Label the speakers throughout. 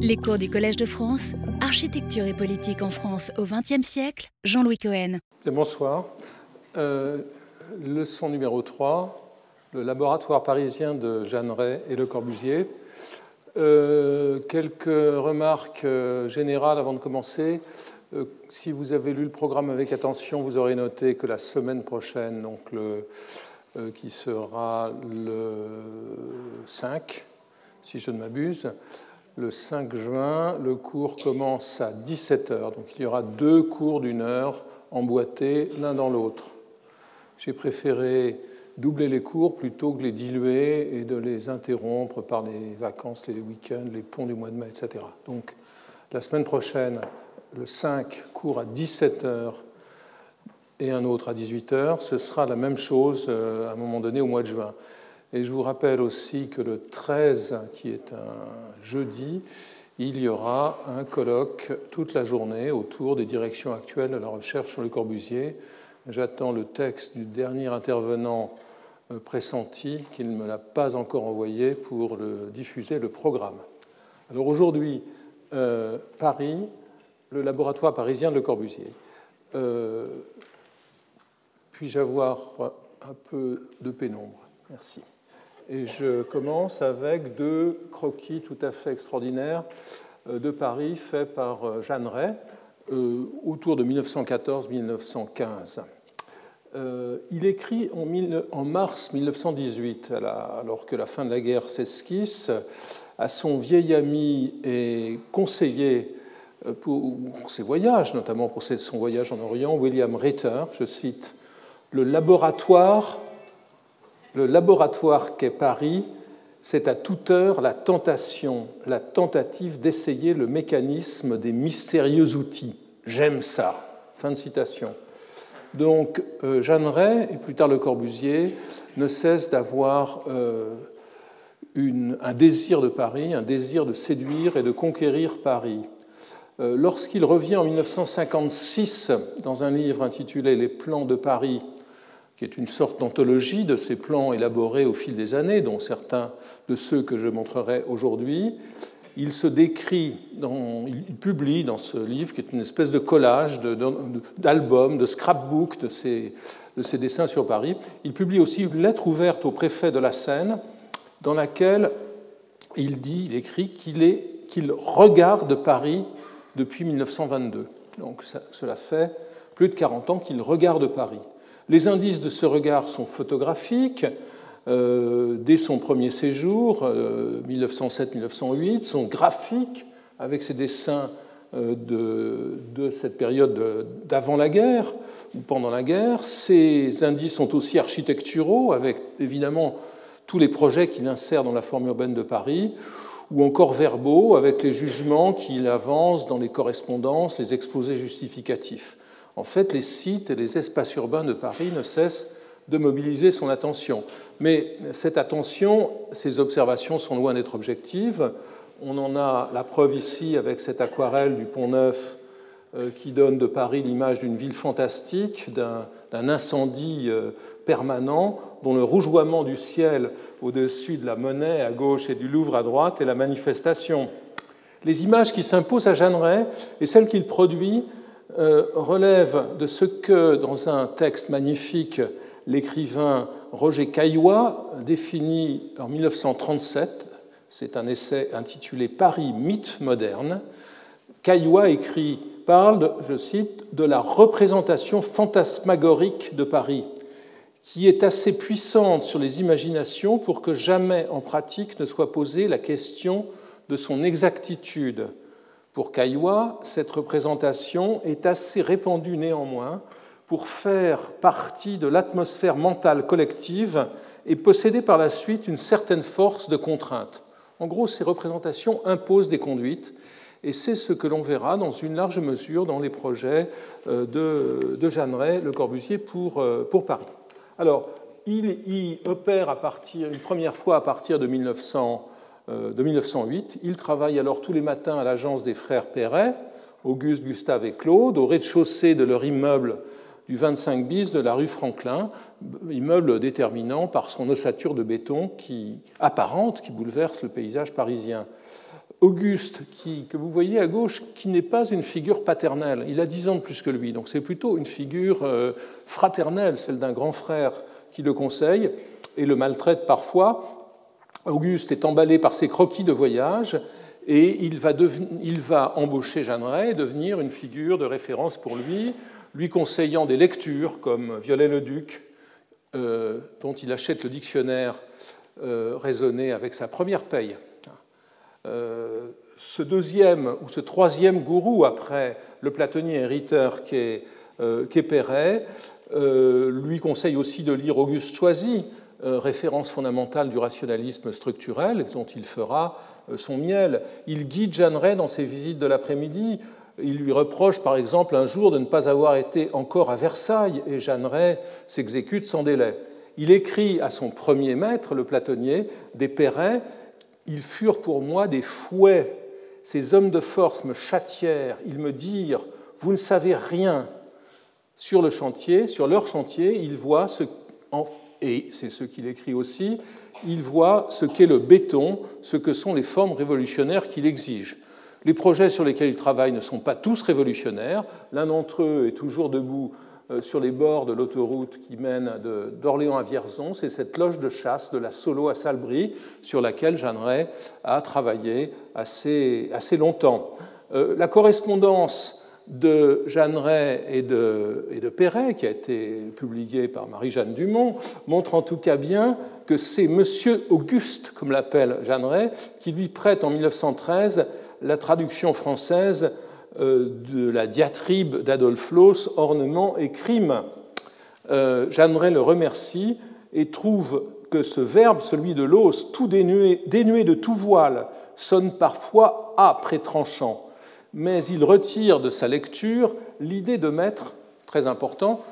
Speaker 1: Les cours du Collège de France, Architecture et politique en France au XXe siècle, Jean-Louis Cohen.
Speaker 2: bonsoir. Euh, leçon numéro 3, le laboratoire parisien de Jeanneret et Le Corbusier. Euh, quelques remarques euh, générales avant de commencer. si vous avez lu le programme avec attention, vous aurez noté que la semaine prochaine, donc qui sera le 5, si je ne m'abuse, le 5 juin, le cours commence à 17h. Donc il y aura deux cours d'une heure emboîtés l'un dans l'autre. J'ai préféré doubler les cours plutôt que les diluer et de les interrompre par les vacances, les week-ends, les ponts du mois de mai, etc. Donc la semaine prochaine, le 5 cours à 17h et un autre à 18h. Ce sera la même chose euh, à un moment donné au mois de juin. Et je vous rappelle aussi que le 13, qui est un jeudi, il y aura un colloque toute la journée autour des directions actuelles de la recherche sur le Corbusier. J'attends le texte du dernier intervenant euh, pressenti, qui ne me l'a pas encore envoyé pour le diffuser le programme. Alors aujourd'hui, euh, Paris, le laboratoire parisien de Le Corbusier. Euh, puis-je avoir un peu de pénombre? Merci. Et je commence avec deux croquis tout à fait extraordinaires euh, de Paris faits par euh, Jeanne Ray euh, autour de 1914-1915. Il écrit en mars 1918, alors que la fin de la guerre s'esquisse, à son vieil ami et conseiller pour ses voyages, notamment pour son voyage en Orient, William Ritter, je cite, Le laboratoire le laboratoire qu'est Paris, c'est à toute heure la tentation, la tentative d'essayer le mécanisme des mystérieux outils. J'aime ça. Fin de citation. Donc, euh, Jeanne Ray et plus tard Le Corbusier ne cessent d'avoir euh, un désir de Paris, un désir de séduire et de conquérir Paris. Euh, lorsqu'il revient en 1956 dans un livre intitulé Les plans de Paris, qui est une sorte d'anthologie de ces plans élaborés au fil des années, dont certains de ceux que je montrerai aujourd'hui. Il se décrit, dans, il publie dans ce livre, qui est une espèce de collage d'albums, de, de scrapbook de ses, de ses dessins sur Paris. Il publie aussi une lettre ouverte au préfet de la Seine, dans laquelle il dit, il écrit qu'il qu'il regarde Paris depuis 1922. Donc cela fait plus de 40 ans qu'il regarde Paris. Les indices de ce regard sont photographiques. Euh, dès son premier séjour, 1907-1908, euh, sont graphiques avec ses dessins euh, de, cette période d'avant la guerre ou pendant la guerre. Ces indices sont aussi architecturaux, avec évidemment tous les projets qu'il insère dans la forme urbaine de Paris, ou encore verbaux, avec les jugements qu'il avance dans les correspondances, les exposés justificatifs en fait, les sites et les espaces urbains de Paris ne cessent de mobiliser son attention. Mais cette attention, ces observations sont loin d'être objectives. On en a la preuve ici avec cette aquarelle du Pont Neuf euh, qui donne de Paris l'image d'une ville fantastique, d'un incendie euh, permanent, dont le rougeoiement du ciel au-dessus de la Monnaie à gauche et du Louvre à droite est la manifestation. Les images qui s'imposent à Jeanneret et celles qu'il produit euh, relève de ce que, dans un texte magnifique, l'écrivain Roger Caillois définit en 1937, c'est un essai intitulé Paris, mythe moderne, Caillois écrit, parle, je cite, de la représentation fantasmagorique de Paris, qui est assez puissante sur les imaginations pour que jamais en pratique ne soit posée la question de son exactitude pour Caillois, cette représentation est assez répandue néanmoins pour faire partie de l'atmosphère mentale collective et posséder par la suite une certaine force de contrainte. En gros, ces représentations imposent des conduites, et c'est ce que l'on verra dans une large mesure dans les projets euh, de, de Jeanneret, Le Corbusier, pour, euh, pour Paris. Alors, il y opère à partir, une première fois à partir de 1900. Euh, de 1908. Il travaille alors tous les matins à l'agence des frères Perret, Auguste, Gustave et Claude, au rez-de-chaussée de leur immeuble du 25 bis de la rue Franklin, immeuble déterminant par son ossature de béton qui, apparente qui bouleverse le paysage parisien. Auguste, que vous voyez à gauche, qui n'est pas une figure paternelle. Il a 10 ans de plus que lui, donc c'est plutôt une figure euh, fraternelle, celle d'un grand frère qui le conseille et le maltraite parfois. Auguste est emballé par ses croquis de voyage et il va, embaucher Jeanneret et devenir une figure de référence pour lui, lui conseillant des lectures comme Viollet-le-Duc, euh, dont il achète le dictionnaire euh, raisonné avec sa première paye. Euh, ce deuxième ou ce troisième gourou après le platonnier hériteur qui est, Perret lui conseille aussi de lire Auguste Choisy, référence fondamentale du rationalisme structurel, dont il fera son miel. Il guide Jeanneret dans ses visites de l'après-midi il lui reproche par exemple un jour de ne pas avoir été encore à Versailles et Jeanneret s'exécute sans délai. Il écrit à son premier maître, le platonnier, des Perrets Ils furent pour moi des fouets. Ces hommes de force me châtièrent. Ils me dirent Vous ne savez rien. Sur le chantier, sur leur chantier, ils voient ce. Et c'est ce qu'il écrit aussi il voit ce qu'est le béton, ce que sont les formes révolutionnaires qu'il exige. Les projets sur lesquels il travaille ne sont pas tous révolutionnaires. L'un d'entre eux est toujours debout euh, sur les bords de l'autoroute qui mène d'Orléans à Vierzon. C'est cette loge de chasse de la Solo à Salbris sur laquelle Jeanneret a travaillé assez, assez longtemps. Euh, la correspondance de Jeanneret et de, et Perret, qui a été publiée par Marie-Jeanne Dumont, montre en tout cas bien que c'est Monsieur Auguste, comme l'appelle Jeanneret, qui lui prête en 1913 la traduction française euh, de la diatribe d'Adolphe Loos, Ornement et crime. Euh, Jeanneret le remercie et trouve que ce verbe, celui de Loos, tout dénué, dénué de tout voile, sonne parfois âpre et tranchant, mais il retire de sa lecture l'idée de mettre, très important,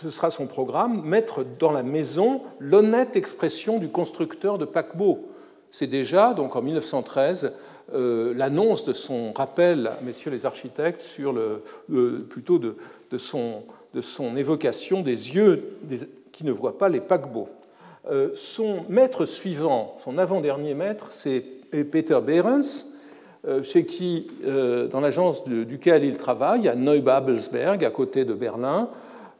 Speaker 2: ce sera son programme, mettre dans la maison l'honnête expression du constructeur de paquebot. C'est déjà, donc en 1913, euh, l'annonce de son rappel messieurs les architectes sur le, plutôt de, son, de, son, évocation des yeux qui ne voient pas les paquebots. Euh, son maître suivant, son avant-dernier maître, c'est Peter Behrens, chez qui, dans l'agence duquel il travaille, à Neubabelsberg, à côté de Berlin,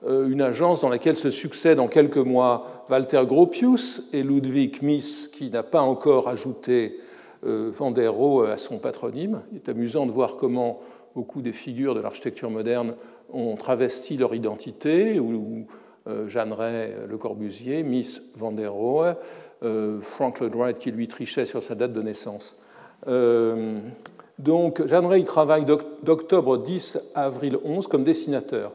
Speaker 2: une agence dans laquelle se succèdent en quelques mois Walter Gropius et Ludwig Mies, qui n'a pas encore ajouté euh, Van der Rohe à son patronyme. Il est amusant de voir comment beaucoup des figures de l'architecture moderne ont travesti leur identité, ou euh, Jeanneret Le Corbusier, Miss Van der Rohe, euh, Frank Lloyd Wright qui lui trichait sur sa date de naissance. Donc Jeanneret il travaille d'octobre 10 à avril 11 comme dessinateur.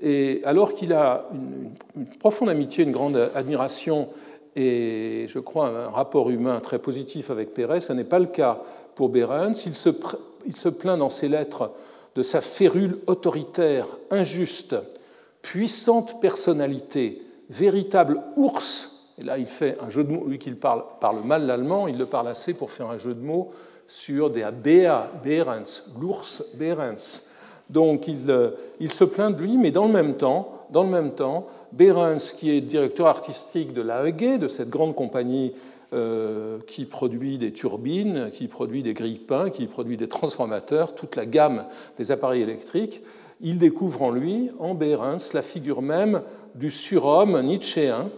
Speaker 2: Et alors qu'il a une, profonde amitié, une grande admiration et je crois un rapport humain très positif avec Perret. Ce n'est pas le cas pour Behrens. Il se plaint dans ses lettres de sa férule autoritaire, injuste, puissante personnalité, véritable ours. Et là, il fait un jeu de mots, lui qui parle, parle mal l'allemand, il le parle assez pour faire un jeu de mots sur des Bea Behrens, l'ours Behrens. Donc il, euh, se plaint de lui, mais dans le même temps, dans le même temps Behrens, qui est directeur artistique de l'AEG, de cette grande compagnie euh, qui produit des turbines, qui produit des grille-pains, qui produit des transformateurs, toute la gamme des appareils électriques, il découvre en lui, en Behrens, la figure même du surhomme nietzschéen,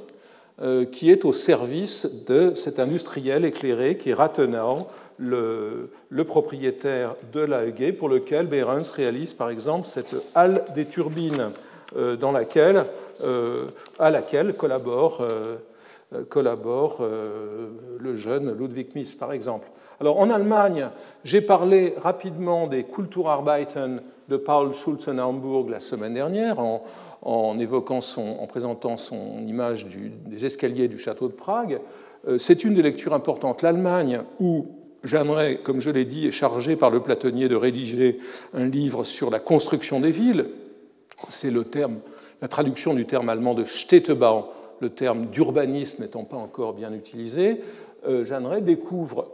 Speaker 2: qui est au service de cet industriel éclairé qui est Rathenau, le, propriétaire de l'AEG, pour lequel Behrens réalise par exemple cette halle des turbines euh, dans laquelle, euh, à laquelle collabore, euh, collabore le jeune Ludwig Mies, par exemple. Alors en Allemagne, j'ai parlé rapidement des Kulturarbeiten de Paul Schulze en Hambourg la semaine dernière en, évoquant son, en présentant son image des escaliers du château de Prague. C'est une des lectures importantes. L'Allemagne, où Jeanneret, comme je l'ai dit, est chargé par le platonnier de rédiger un livre sur la construction des villes, c'est le terme, la traduction du terme allemand de Städtebau, le terme d'urbanisme n'étant pas encore bien utilisé, euh, Jeanneret découvre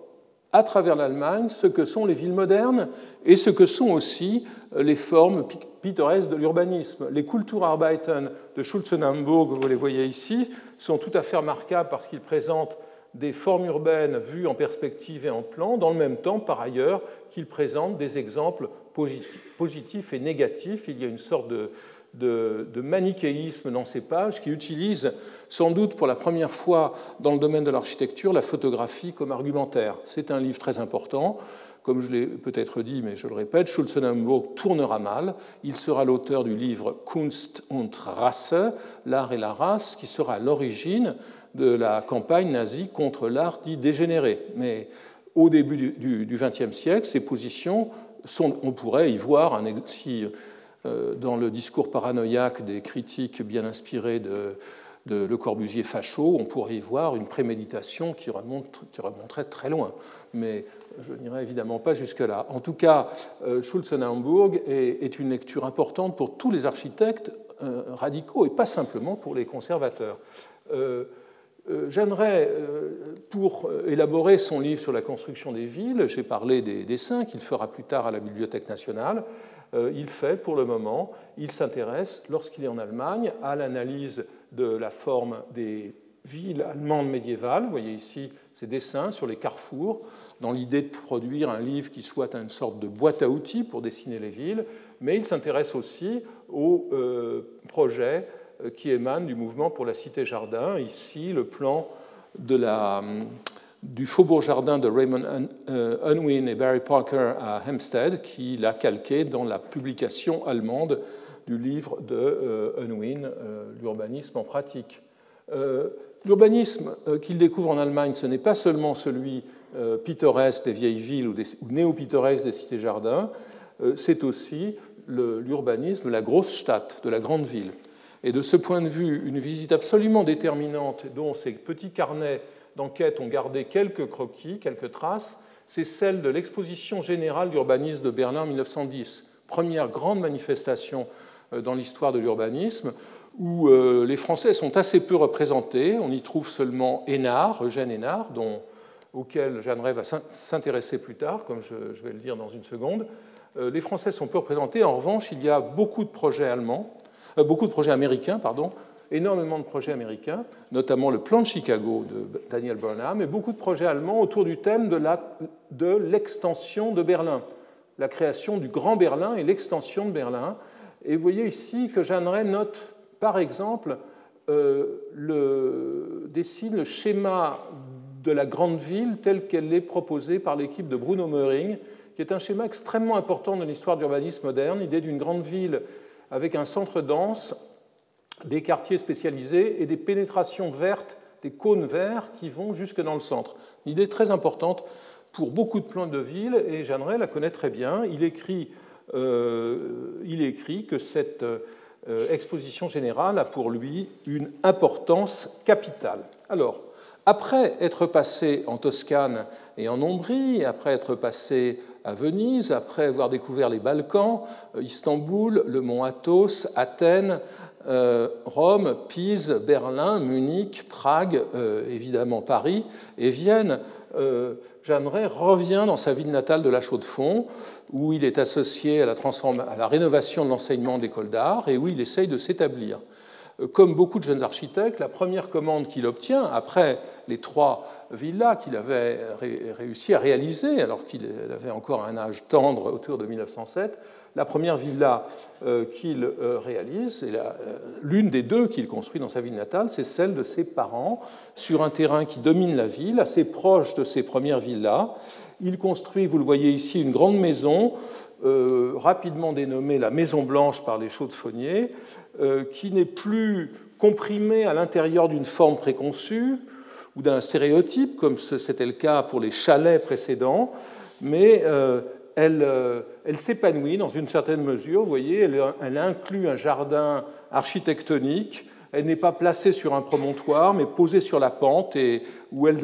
Speaker 2: à travers l'Allemagne ce que sont les villes modernes et ce que sont aussi euh, les formes pittoresques de l'urbanisme. Les Kulturarbeiten de Schulzenhamburg, vous les voyez ici, sont tout à fait remarquables parce qu'ils présentent des formes urbaines vues en perspective et en plan, dans le même temps, par ailleurs, qu'il présente des exemples positifs et négatifs. Il y a une sorte de, de, manichéisme dans ces pages qui utilise sans doute pour la première fois dans le domaine de l'architecture la photographie comme argumentaire. C'est un livre très important. Comme je l'ai peut-être dit, mais je le répète, Schulzenhamburg tournera mal. Il sera l'auteur du livre Kunst und Rasse, l'art et la race, qui sera à l'origine de la campagne nazie contre l'art dit dégénéré. Mais au début du XXe siècle, ces positions, sont, on pourrait y voir un, si dans le discours paranoïaque des critiques bien inspirées de, Le Corbusier facho, on pourrait y voir une préméditation qui remonterait très loin. Mais je n'irai évidemment pas jusque-là. En tout cas, euh, Schulzenhamburg est, est, une lecture importante pour tous les architectes euh, radicaux et pas simplement pour les conservateurs. J'aimerais, pour élaborer son livre sur la construction des villes, j'ai parlé des dessins qu'il fera plus tard à la Bibliothèque nationale. Euh, il fait pour le moment, il s'intéresse, lorsqu'il est en Allemagne, à l'analyse de la forme des villes allemandes médiévales. Vous voyez ici ces dessins sur les carrefours, dans l'idée de produire un livre qui soit une sorte de boîte à outils pour dessiner les villes, mais il s'intéresse aussi aux euh, projets euh, qui émanent du mouvement pour la cité-jardin. Ici, le plan de la du Faubourg Jardin de Raymond euh, Unwin et Barry Parker à Hempstead, qu'il a calqué dans la publication allemande du livre de euh, Unwin, euh, L'urbanisme en pratique. L'urbanisme qu'il découvre en Allemagne, ce n'est pas seulement celui pittoresque des vieilles villes ou, néo-pittoresque des cités-jardins, c'est aussi l'urbanisme, la grosse Stadt, de la grande ville. Et de ce point de vue, une visite absolument déterminante, dont ces petits carnets d'enquête ont gardé quelques croquis, quelques traces, c'est celle de l'exposition générale d'urbanisme de Berlin en 1910, première grande manifestation euh, dans l'histoire de l'urbanisme, où euh, les Français sont assez peu représentés. On y trouve seulement Hénard, Eugène Hénard, dont, auquel Jeanne va s'intéresser plus tard, comme je vais le dire dans une seconde. Euh, les Français sont peu représentés. En revanche, il y a beaucoup de projets allemands, beaucoup de projets américains, pardon, énormément de projets américains, notamment le plan de Chicago de Daniel Burnham, et beaucoup de projets allemands autour du thème de l'extension de, Berlin, la création du Grand Berlin et l'extension de Berlin. Et vous voyez ici que Jeanne note, par exemple, euh, le, dessine le schéma de la grande ville tel qu'elle est proposée par l'équipe de Bruno Möhring, qui est un schéma extrêmement important dans l'histoire d'urbanisme moderne, l'idée d'une grande ville avec un centre dense des quartiers spécialisés et des pénétrations vertes, des cônes verts qui vont jusque dans le centre. Une idée très importante pour beaucoup de plans de ville, et Jeanneret la connaît très bien. Il écrit, euh, il écrit que cette euh, exposition générale a pour lui une importance capitale. Alors, après être passé en Toscane et en Ombrie, après être passé à Venise, après avoir découvert les Balkans, euh, Istanbul, le mont Athos, Athènes, Rome, Pise, Berlin, Munich, Prague, euh, évidemment Paris et Vienne. Euh, Jeanneret revient dans sa ville natale de La Chaux-de-Fonds, où il est associé à la, à la rénovation de l'enseignement de l'école d'art et où il essaye de s'établir. Comme beaucoup de jeunes architectes, la première commande qu'il obtient, après les trois villas qu'il avait réussi à réaliser, alors qu'il avait encore un âge tendre autour de 1907, la première villa euh, qu'il euh, réalise, et euh, l'une des deux qu'il construit dans sa ville natale, c'est celle de ses parents, sur un terrain qui domine la ville, assez proche de ses premières villas. Il construit, vous le voyez ici, une grande maison, rapidement dénommée la Maison Blanche par les chaudes-fauniers, qui n'est plus comprimée à l'intérieur d'une forme préconçue ou d'un stéréotype, comme c'était le cas pour les chalets précédents, mais euh, elle, s'épanouit dans une certaine mesure. Vous voyez, elle, inclut un jardin architectonique. Elle n'est pas placée sur un promontoire, mais posée sur la pente et où elle,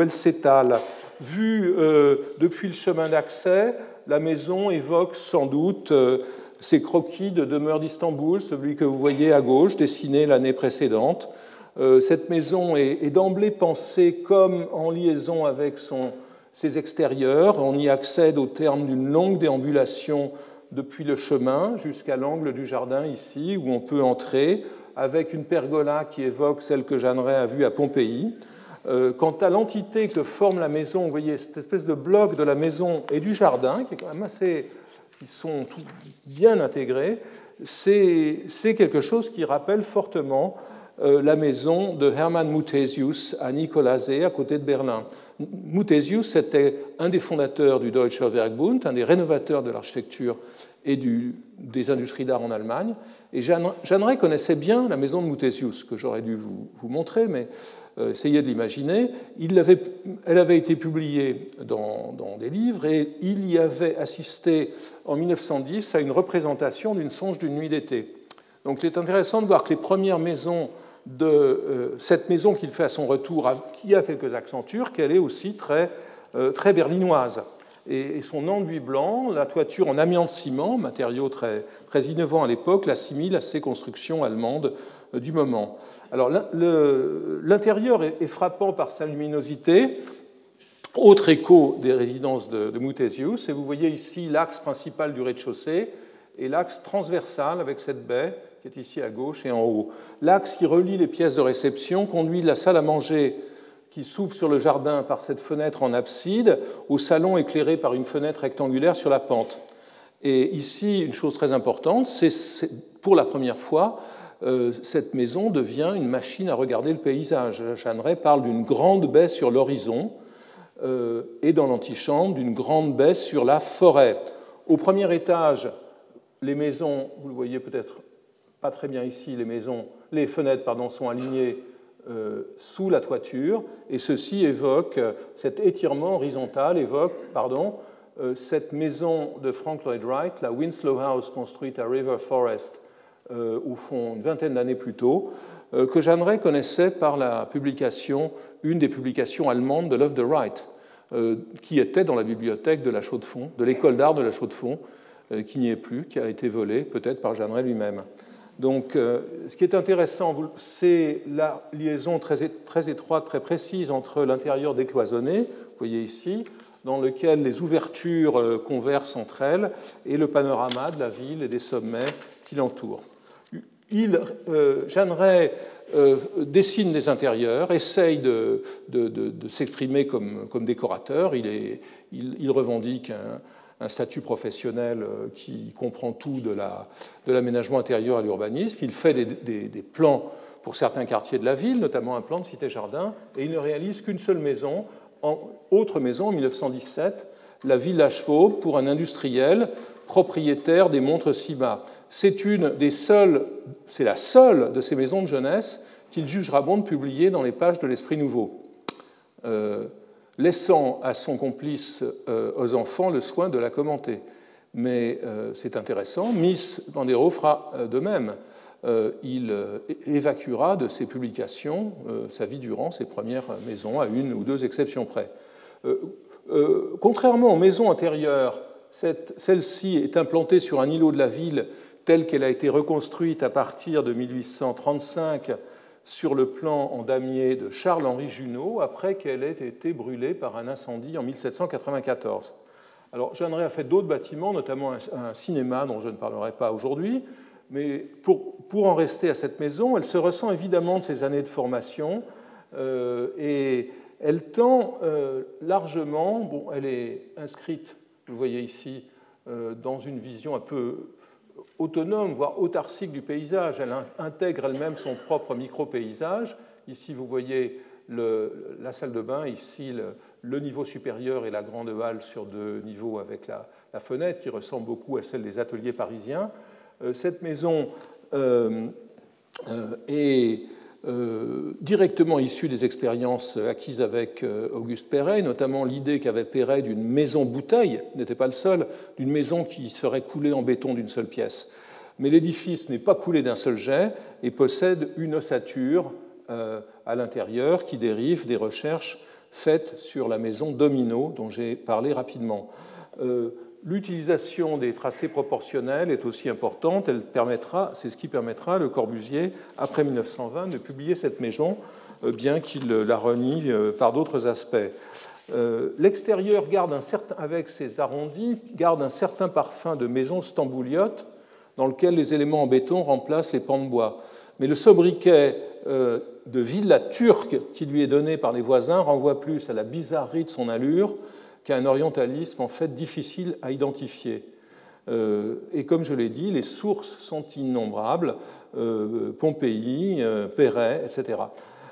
Speaker 2: elle s'étale. Vue euh, depuis le chemin d'accès, la maison évoque sans doute euh, ces croquis de demeure d'Istanbul, celui que vous voyez à gauche, dessiné l'année précédente. cette maison est d'emblée pensée comme en liaison avec son, ses extérieurs. On y accède au terme d'une longue déambulation depuis le chemin jusqu'à l'angle du jardin ici, où on peut entrer avec une pergola qui évoque celle que Jeanneret a vue à Pompéi. quant à l'entité que forme la maison, vous voyez cette espèce de bloc de la maison et du jardin, qui sont bien intégrés, c'est quelque chose qui rappelle fortement la maison de Hermann Muthesius à Nicolasee, à côté de Berlin. Muthesius était un des fondateurs du Deutscher Werkbund, un des rénovateurs de l'architecture et des industries d'art en Allemagne. Et Jeanne, Ray connaissait bien la maison de Muthesius, que j'aurais dû vous, montrer, mais euh, essayez de l'imaginer. Elle avait été publiée dans, dans, des livres et il y avait assisté en 1910 à une représentation d'une songe d'une nuit d'été. Donc il est intéressant de voir que les premières maisons de euh, cette maison qu'il fait à son retour, qui a quelques accentures, qu'elle est aussi très, euh, très berlinoise. Et, son enduit blanc, la toiture en amiante-ciment, matériau très, très innovant à l'époque, l'assimile à ces constructions allemandes euh, du moment. Alors l'intérieur est, frappant par sa luminosité, autre écho des résidences de, de Muthesius, et vous voyez ici l'axe principal du rez-de-chaussée et l'axe transversal avec cette baie qui est ici à gauche et en haut. L'axe qui relie les pièces de réception conduit de la salle à manger qui s'ouvre sur le jardin par cette fenêtre en abside au salon éclairé par une fenêtre rectangulaire sur la pente. Et ici, une chose très importante, c'est pour la première fois, euh, cette maison devient une machine à regarder le paysage. Jeanneret parle d'une grande baie sur l'horizon euh, et dans l'antichambre d'une grande baie sur la forêt. Au premier étage, les maisons, vous le voyez peut-être pas très bien ici, les maisons, les fenêtres pardon, sont alignées euh, sous la toiture, et ceci évoque, euh, cet étirement horizontal évoque pardon, euh, cette maison de Frank Lloyd Wright, la Winslow House construite à River Forest, au fond, une vingtaine d'années plus tôt, que Jeanneret connaissait par la publication, une des publications allemandes de l'œuvre de Wright, qui était dans la bibliothèque de la Chaux-de-Fonds, de l'école d'art de la Chaux-de-Fonds, qui n'y est plus, qui a été volée peut-être par Jeanneret lui-même. Donc, euh, ce qui est intéressant, c'est la liaison très, étroite, très précise entre l'intérieur décloisonné, vous voyez ici, dans lequel les ouvertures euh, conversent entre elles, et le panorama de la ville et des sommets qui l'entourent. Il, euh, Jeanneret dessine des intérieurs, essaye de, s'exprimer comme, décorateur. Il, il revendique un, un statut professionnel euh, qui comprend tout de l'aménagement la, de intérieur à l'urbanisme. Il fait des, plans pour certains quartiers de la ville, notamment un plan de cité-jardin, et il ne réalise qu'une seule maison, autre maison en 1917, la Villa Chevaux, pour un industriel propriétaire des montres Sima. C'est une des seules, c'est la seule de ces maisons de jeunesse qu'il jugera bon de publier dans les pages de l'Esprit Nouveau. Euh, laissant à son complice euh, aux enfants le soin de la commenter. Mais euh, c'est intéressant, Miss Bandero fera euh, de même. Il évacuera de ses publications sa vie durant ses premières maisons, à une ou deux exceptions près. Contrairement aux maisons intérieures, celle-ci est implantée sur un îlot de la ville telle qu'elle a été reconstruite à partir de 1835 sur le plan en damier de Charles-Henri Junot après qu'elle ait été brûlée par un incendie en 1794. Alors, Jeanneret a fait d'autres bâtiments, notamment un, cinéma dont je ne parlerai pas aujourd'hui, mais pour, pour, en rester à cette maison, elle se ressent évidemment de ses années de formation euh, et elle tend euh, largement, bon, elle est inscrite, vous le voyez ici, euh, dans une vision un peu autonome, voire autarcique du paysage. Elle intègre elle-même son propre micro-paysage. Ici, vous voyez la salle de bain, ici le, niveau supérieur et la grande halle sur deux niveaux avec la, fenêtre qui ressemble beaucoup à celle des ateliers parisiens. Euh, cette maison euh, euh, est euh, directement issu des expériences acquises avec euh, Auguste Perret, notamment l'idée qu'avait Perret d'une maison bouteille, n'était pas le seul, d'une maison qui serait coulée en béton d'une seule pièce. Mais l'édifice n'est pas coulé d'un seul jet et possède une ossature euh, à l'intérieur qui dérive des recherches faites sur la maison Domino dont j'ai parlé rapidement. L'utilisation des tracés proportionnels est aussi importante. Elle permettra, c'est ce qui permettra à Le Corbusier, après 1920, de publier cette maison, euh, bien qu'il la renie euh, par d'autres aspects. Euh, l'extérieur garde un certain, avec ses arrondis, garde un certain parfum de maison stambouliote, dans lequel les éléments en béton remplacent les pans de bois. Mais le sobriquet de villa turque qui lui est donné par les voisins renvoie plus à la bizarrerie de son allure qu'à un orientalisme en fait difficile à identifier. Euh, et comme je l'ai dit, les sources sont innombrables, euh, Pompéi, Perret, etc.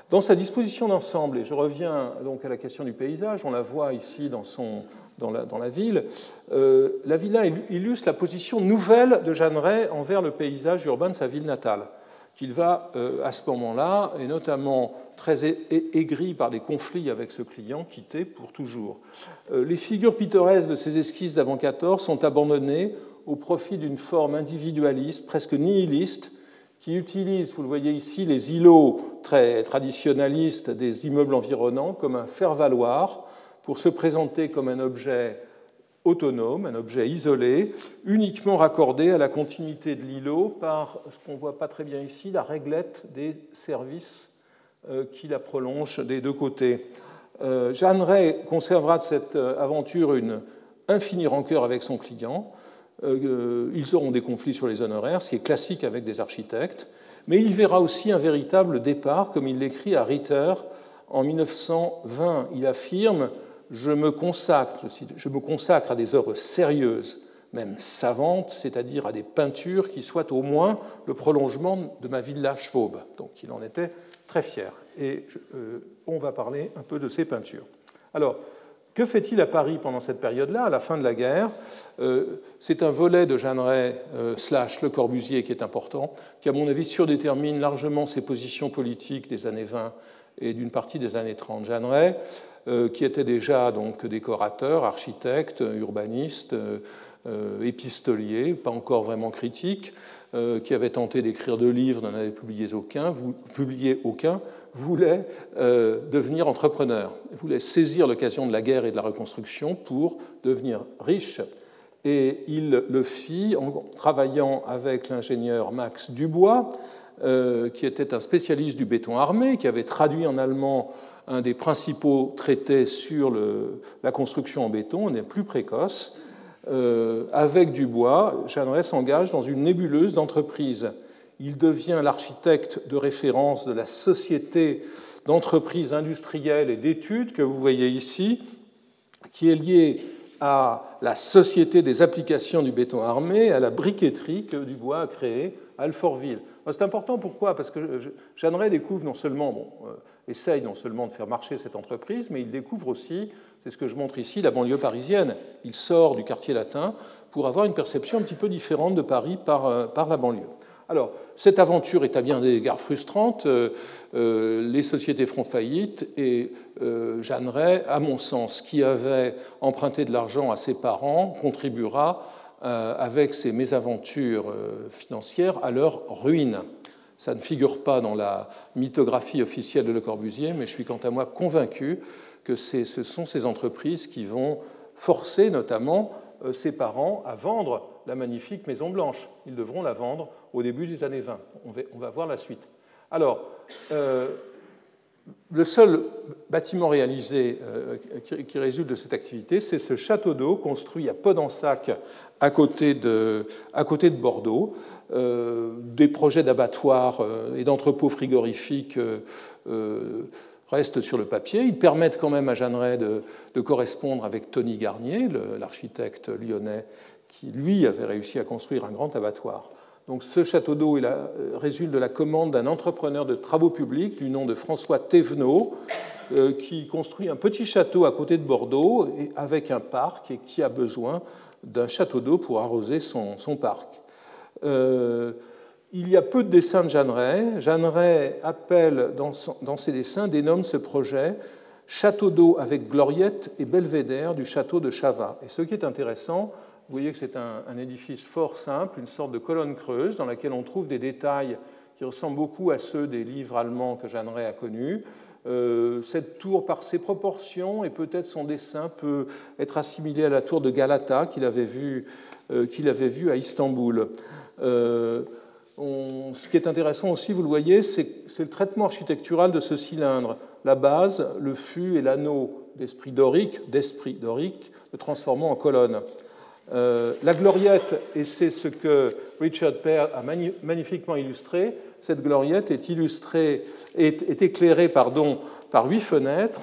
Speaker 2: Dans sa disposition d'ensemble, et je reviens donc à la question du paysage, on la voit ici dans, son, dans, la, dans la ville, la villa illustre la position nouvelle de Jeanneret envers le paysage urbain de sa ville natale qu'il va, euh, à ce moment-là, et notamment très aigri par des conflits avec ce client, quitter pour toujours. Euh, les figures pittoresques de ces esquisses d'avant 14 sont abandonnées au profit d'une forme individualiste, presque nihiliste, qui utilise, vous le voyez ici, les îlots très traditionnalistes des immeubles environnants comme un faire-valoir pour se présenter comme un objet autonome, un objet isolé, uniquement raccordé à la continuité de l'îlot par ce qu'on ne voit pas très bien ici, la réglette des services euh, qui la prolongent des deux côtés. Euh, Jeanne Ray conservera de cette euh, aventure une infinie rancœur avec son client. Ils auront des conflits sur les honoraires, ce qui est classique avec des architectes, mais il verra aussi un véritable départ, comme il l'écrit à Ritter en 1920. Il affirme je me consacre, à des œuvres sérieuses, même savantes, c'est-à-dire à des peintures qui soient au moins le prolongement de ma village fauve. Donc il en était très fier. Et euh, on va parler un peu de ces peintures. Alors, que fait-il à Paris pendant cette période-là, à la fin de la guerre? Euh, C'est un volet de Jeanneret euh, slash Le Corbusier qui est important, qui, à mon avis, surdétermine largement ses positions politiques des années 20 et d'une partie des années 30. Jeanneret qui était déjà donc décorateur, architecte, urbaniste, euh, euh, épistolier, pas encore vraiment critique, qui avait tenté d'écrire deux livres, n'en avait publié aucun, publié aucun voulait devenir entrepreneur, voulait saisir l'occasion de la guerre et de la reconstruction pour devenir riche. Et il le fit en travaillant avec l'ingénieur Max Dubois, qui était un spécialiste du béton armé, qui avait traduit en allemand un des principaux traités sur la construction en béton, on est plus précoce. Euh, avec Dubois, Jeanneret s'engage dans une nébuleuse d'entreprise. Il devient l'architecte de référence de la société d'entreprises industrielles et d'études que vous voyez ici, qui est liée à la Société des applications du béton armé, à la briqueterie que Dubois a créée à Alfortville. C'est important, pourquoi? Parce que Jeanneret découvre non seulement, bon, euh, essaye non seulement de faire marcher cette entreprise, mais il découvre aussi, c'est ce que je montre ici, la banlieue parisienne. Il sort du quartier latin pour avoir une perception un petit peu différente de Paris par, euh, par la banlieue. Alors, cette aventure est à bien des égards frustrante. Euh, euh, les sociétés feront faillite et euh, Jeanneret, à mon sens, qui avait emprunté de l'argent à ses parents, contribuera avec ses mésaventures financières à leur ruine. Ça ne figure pas dans la mythographie officielle de Le Corbusier, mais je suis quant à moi convaincu que ce sont ces entreprises qui vont forcer notamment ses parents à vendre la magnifique Maison Blanche. Ils devront la vendre au début des années 20. On va, voir la suite. Alors, euh, le seul bâtiment réalisé euh, qui, résulte de cette activité, c'est ce château d'eau construit à Podensac, à côté de, à côté de Bordeaux. Euh, des projets d'abattoirs et d'entrepôts frigorifiques restent sur le papier. Ils permettent quand même à Jeanneret de, de correspondre avec Tony Garnier, l'architecte lyonnais qui, lui, avait réussi à construire un grand abattoir. Ce château d'eau euh, résulte de la commande d'un entrepreneur de travaux publics du nom de François Thévenot, euh, qui construit un petit château à côté de Bordeaux avec un parc et qui a besoin d'un château d'eau pour arroser son, parc. Euh, il y a peu de dessins de Jeanneret. Jeanneret appelle dans, ses dessins, dénomme ce projet Château d'eau avec gloriette et belvédère du château de Chavat. Et ce qui est intéressant, vous voyez que c'est un, édifice fort simple, une sorte de colonne creuse dans laquelle on trouve des détails qui ressemblent beaucoup à ceux des livres allemands que Jeanneret a connus. Euh, cette tour, par ses proportions et peut-être son dessin, peut être assimilé à la tour de Galata qu'il avait vue euh, vu à Istanbul. Euh, ce qui est intéressant aussi, vous le voyez, c'est le traitement architectural de ce cylindre. La base, le fût et l'anneau d'esprit dorique, d'esprit dorique, le transformant en colonne. La gloriette, et c'est ce que Richard Pear a magnifiquement illustré, cette gloriette est, illustrée, éclairée par huit fenêtres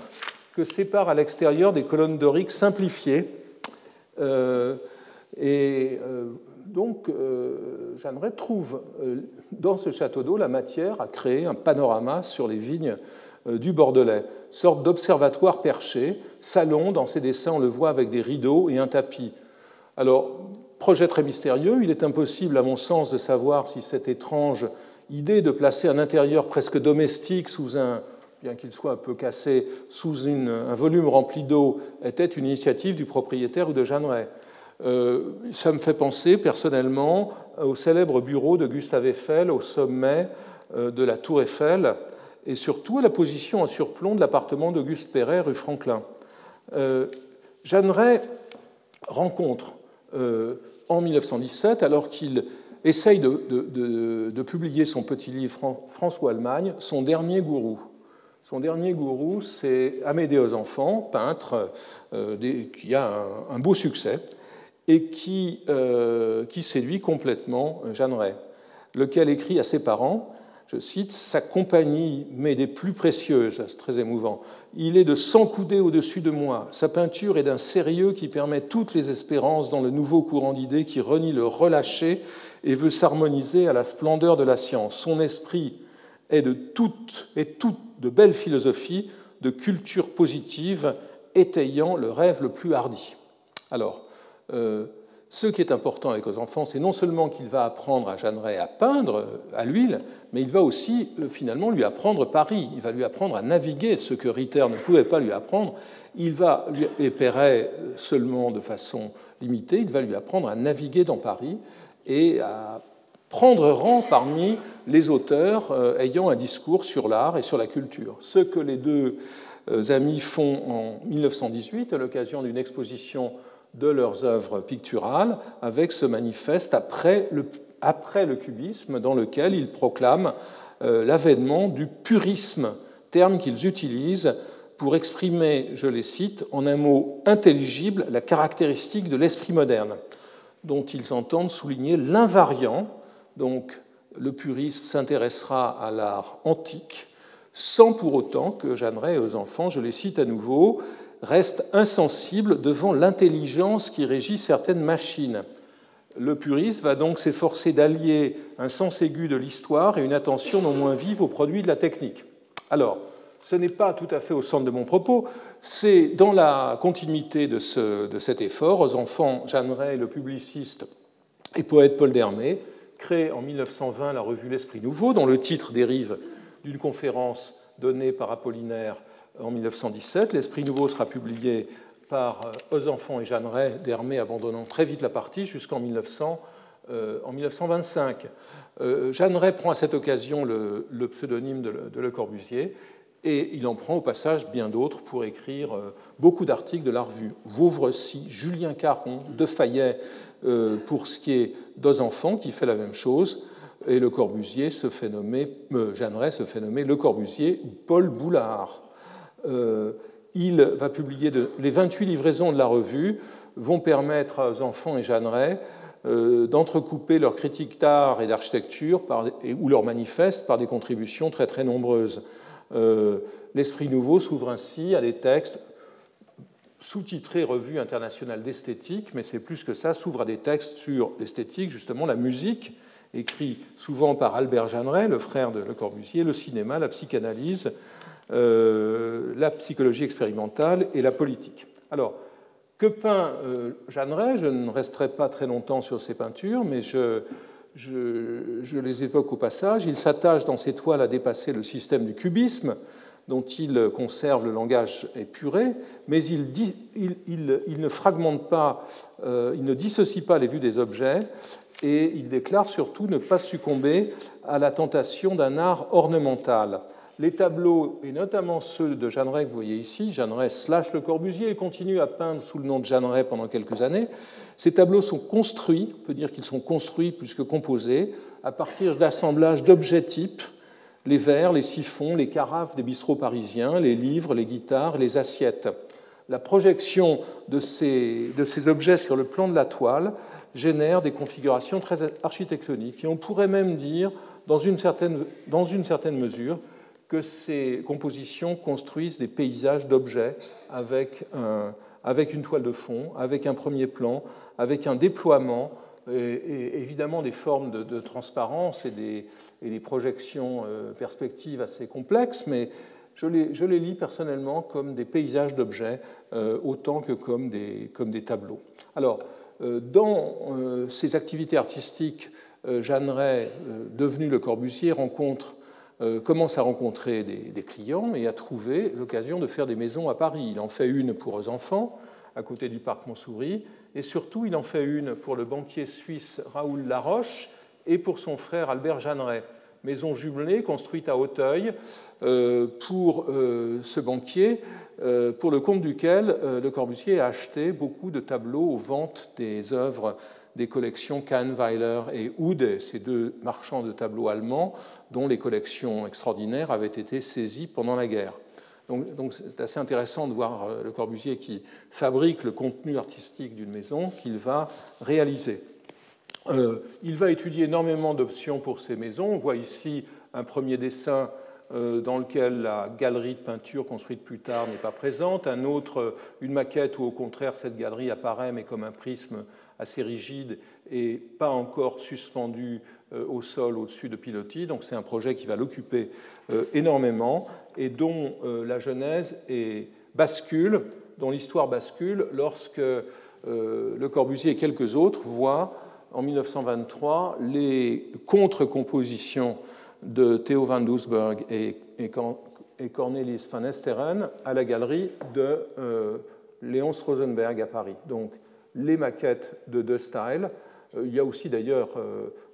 Speaker 2: que séparent à l'extérieur des colonnes doriques simplifiées. et donc, Jeanneret trouve dans ce château d'eau la matière à créer un panorama sur les vignes euh, du Bordelais, sorte d'observatoire perché, salon, dans ses dessins on le voit avec des rideaux et un tapis. Alors, projet très mystérieux, il est impossible à mon sens de savoir si cette étrange idée de placer un intérieur presque domestique sous un, bien qu'il soit un peu cassé, sous un volume rempli d'eau, était une initiative du propriétaire ou de Jeanneret. Euh, ça me fait penser personnellement au célèbre bureau de Gustave Eiffel au sommet euh, de la tour Eiffel, et surtout à la position en surplomb de l'appartement d'Auguste Perret, rue Franklin. Euh, Jeanneret rencontre en 1917, alors qu'il essaye de, publier son petit livre François Allemagne, son dernier gourou. Son dernier gourou, c'est Amédée aux enfants, peintre, euh, qui a un, beau succès et qui, qui séduit complètement Jeanneret, lequel écrit à ses parents je cite, Sa compagnie m'est des plus précieuses, c'est très émouvant. Il est de cent coudées au-dessus de moi. Sa peinture est d'un sérieux qui permet toutes les espérances dans le nouveau courant d'idées qui renie le relâché et veut s'harmoniser à la splendeur de la science. Son esprit est de toute, et toute de belle philosophie, de culture positive, étayant le rêve le plus hardi. Alors, euh, ce qui est important avec les enfants, c'est non seulement qu'il va apprendre à Jeanneret à peindre à l'huile, mais il va aussi euh, finalement lui apprendre Paris. Il va lui apprendre à naviguer, ce que Ritter ne pouvait pas lui apprendre. Il va euh, seulement de façon limitée. Il va lui apprendre à naviguer dans Paris et à prendre rang parmi les auteurs euh, ayant un discours sur l'art et sur la culture. Ce que les deux amis font en 1918 à l'occasion d'une exposition de leurs œuvres picturales avec ce manifeste après le, cubisme dans lequel ils proclament euh, l'avènement du purisme, terme qu'ils utilisent pour exprimer, je les cite, en un mot intelligible, la caractéristique de l'esprit moderne, dont ils entendent souligner l'invariant. Donc, le purisme s'intéressera à l'art antique, sans pour autant que Jeanneret aux enfants, je les cite à nouveau, reste insensible devant l'intelligence qui régit certaines machines. Le puriste va donc s'efforcer d'allier un sens aigu de l'histoire et une attention non moins vive aux produits de la technique. Alors, ce n'est pas tout à fait au centre de mon propos, c'est dans la continuité de, cet effort, aux enfants, Jeanneret, le publiciste et poète Paul Dermé, crée en 1920 la revue L'Esprit Nouveau, dont le titre dérive d'une conférence donnée par Apollinaire en 1917. L'Esprit nouveau sera publié par Aux enfants et Jeanneret, d'Hermé abandonnant très vite la partie jusqu'en 1900, euh, 1925. Euh, Jeanneret prend à cette occasion le, pseudonyme de, Le Corbusier et il en prend au passage bien d'autres pour écrire euh, beaucoup d'articles de la revue. Vauvrecy, Julien Caron, De Fayet pour ce qui est d'Aux enfants qui fait la même chose et Le Corbusier se fait nommer, Jeanneret se fait nommer Le Corbusier ou Paul Boulard. Euh, il va publier les 28 livraisons de la revue vont permettre aux enfants et Jeanneret euh, d'entrecouper leurs critiques d'art et d'architecture ou leurs manifestes par des contributions très très nombreuses. Euh, l'Esprit nouveau s'ouvre ainsi à des textes sous-titrés Revue internationale d'esthétique, mais c'est plus que ça, s'ouvre à des textes sur l'esthétique, justement la musique, écrit souvent par Albert Jeanneret, le frère de Le Corbusier, le cinéma, la psychanalyse, la psychologie expérimentale et la politique. Alors, que peint euh, Jeanneret Je ne resterai pas très longtemps sur ces peintures, mais je, les évoque au passage. Il s'attache dans ses toiles à dépasser le système du cubisme, dont il conserve le langage épuré, mais il, ne fragmente pas, euh, il ne dissocie pas les vues des objets, et il déclare surtout ne pas succomber à la tentation d'un art ornemental les tableaux, et notamment ceux de Jeanneret que vous voyez ici, Jeanneret slash Le Corbusier, il continue à peindre sous le nom de Jeanneret pendant quelques années. Ces tableaux sont construits, on peut dire qu'ils sont construits plus que composés, à partir d'assemblages d'objets types, les verres, les siphons, les carafes des bistrots parisiens, les livres, les guitares, les assiettes. La projection de ces, objets sur le plan de la toile génère des configurations très architectoniques. Et on pourrait même dire, dans une certaine mesure, que ces compositions construisent des paysages d'objets avec, avec une toile de fond, avec un premier plan, avec un déploiement et, évidemment des formes de, transparence et des, et des, projections euh, perspectives assez complexes, mais je les, je les lis personnellement comme des paysages d'objets euh, autant que comme des, comme des tableaux. Alors, euh, dans ces activités artistiques, Jeanne Ray, devenu Le Corbusier, rencontre commence à rencontrer des, clients et à trouver l'occasion de faire des maisons à Paris. Il en fait une pour les enfants, à côté du parc Montsouris, et surtout il en fait une pour le banquier suisse Raoul Laroche et pour son frère Albert Jeanneret. Maison jumelée construite à Hauteuil euh, pour euh, ce banquier, euh, pour le compte duquel Le Corbusier a acheté beaucoup de tableaux aux ventes des œuvres des collections Kahnweiler et Ude, ces deux marchands de tableaux allemands dont les collections extraordinaires avaient été saisies pendant la guerre. Donc, c'est assez intéressant de voir euh, Le Corbusier qui fabrique le contenu artistique d'une maison qu'il va réaliser. Euh, il va étudier énormément d'options pour ces maisons. On voit ici un premier dessin euh, dans lequel la galerie de peinture construite plus tard n'est pas présente, un autre, une maquette où au contraire cette galerie apparaît mais comme un prisme assez rigide et pas encore suspendu au sol au-dessus de pilotis. Donc c'est un projet qui va l'occuper énormément et dont euh, la Genèse bascule, dont l'histoire bascule lorsque euh, Le Corbusier et quelques autres voient en 1923 les contre-compositions de Theo van Doesburg et, Cornelis van Esteren à la galerie de euh, Léonce Rosenberg à Paris. Donc les maquettes de De Style. Il y a aussi d'ailleurs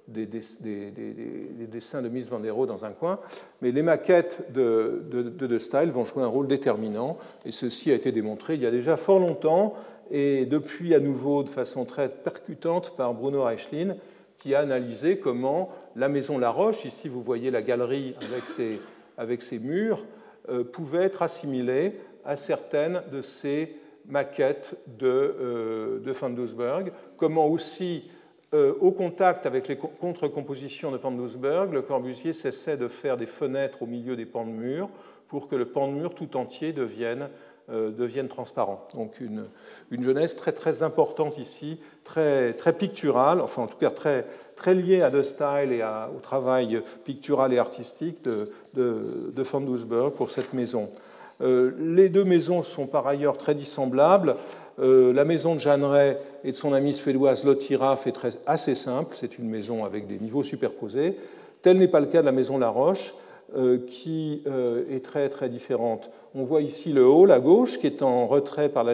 Speaker 2: des, dessins de Miss Van der dans un coin, mais les maquettes de, de, Style vont jouer un rôle déterminant, et ceci a été démontré il y a déjà fort longtemps, et depuis à nouveau de façon très percutante par Bruno Reichlin, qui a analysé comment la maison Laroche, ici vous voyez la galerie avec ses, avec ses murs, euh, pouvait être assimilée à certaines de ces maquettes de, euh, de Van Doesburg, comment aussi euh, au contact avec les contre-compositions de Van Doesburg, Le Corbusier cessait de faire des fenêtres au milieu des pans de mur pour que le pan de mur tout entier devienne, euh, devienne transparent. Donc une, une, jeunesse très très importante ici, très, très picturale, enfin en tout cas très, très liée à De Style et au travail pictural et artistique de, de, de Van Doesburg pour cette maison. Euh, les deux maisons sont par ailleurs très dissemblables. Euh, la maison de Jeanneret et de son amie suédoise Lotte Raff est assez simple, c'est une maison avec des niveaux superposés. Tel n'est pas le cas de la maison Laroche, euh, qui est très très différente. On voit ici le hall à gauche qui est en retrait par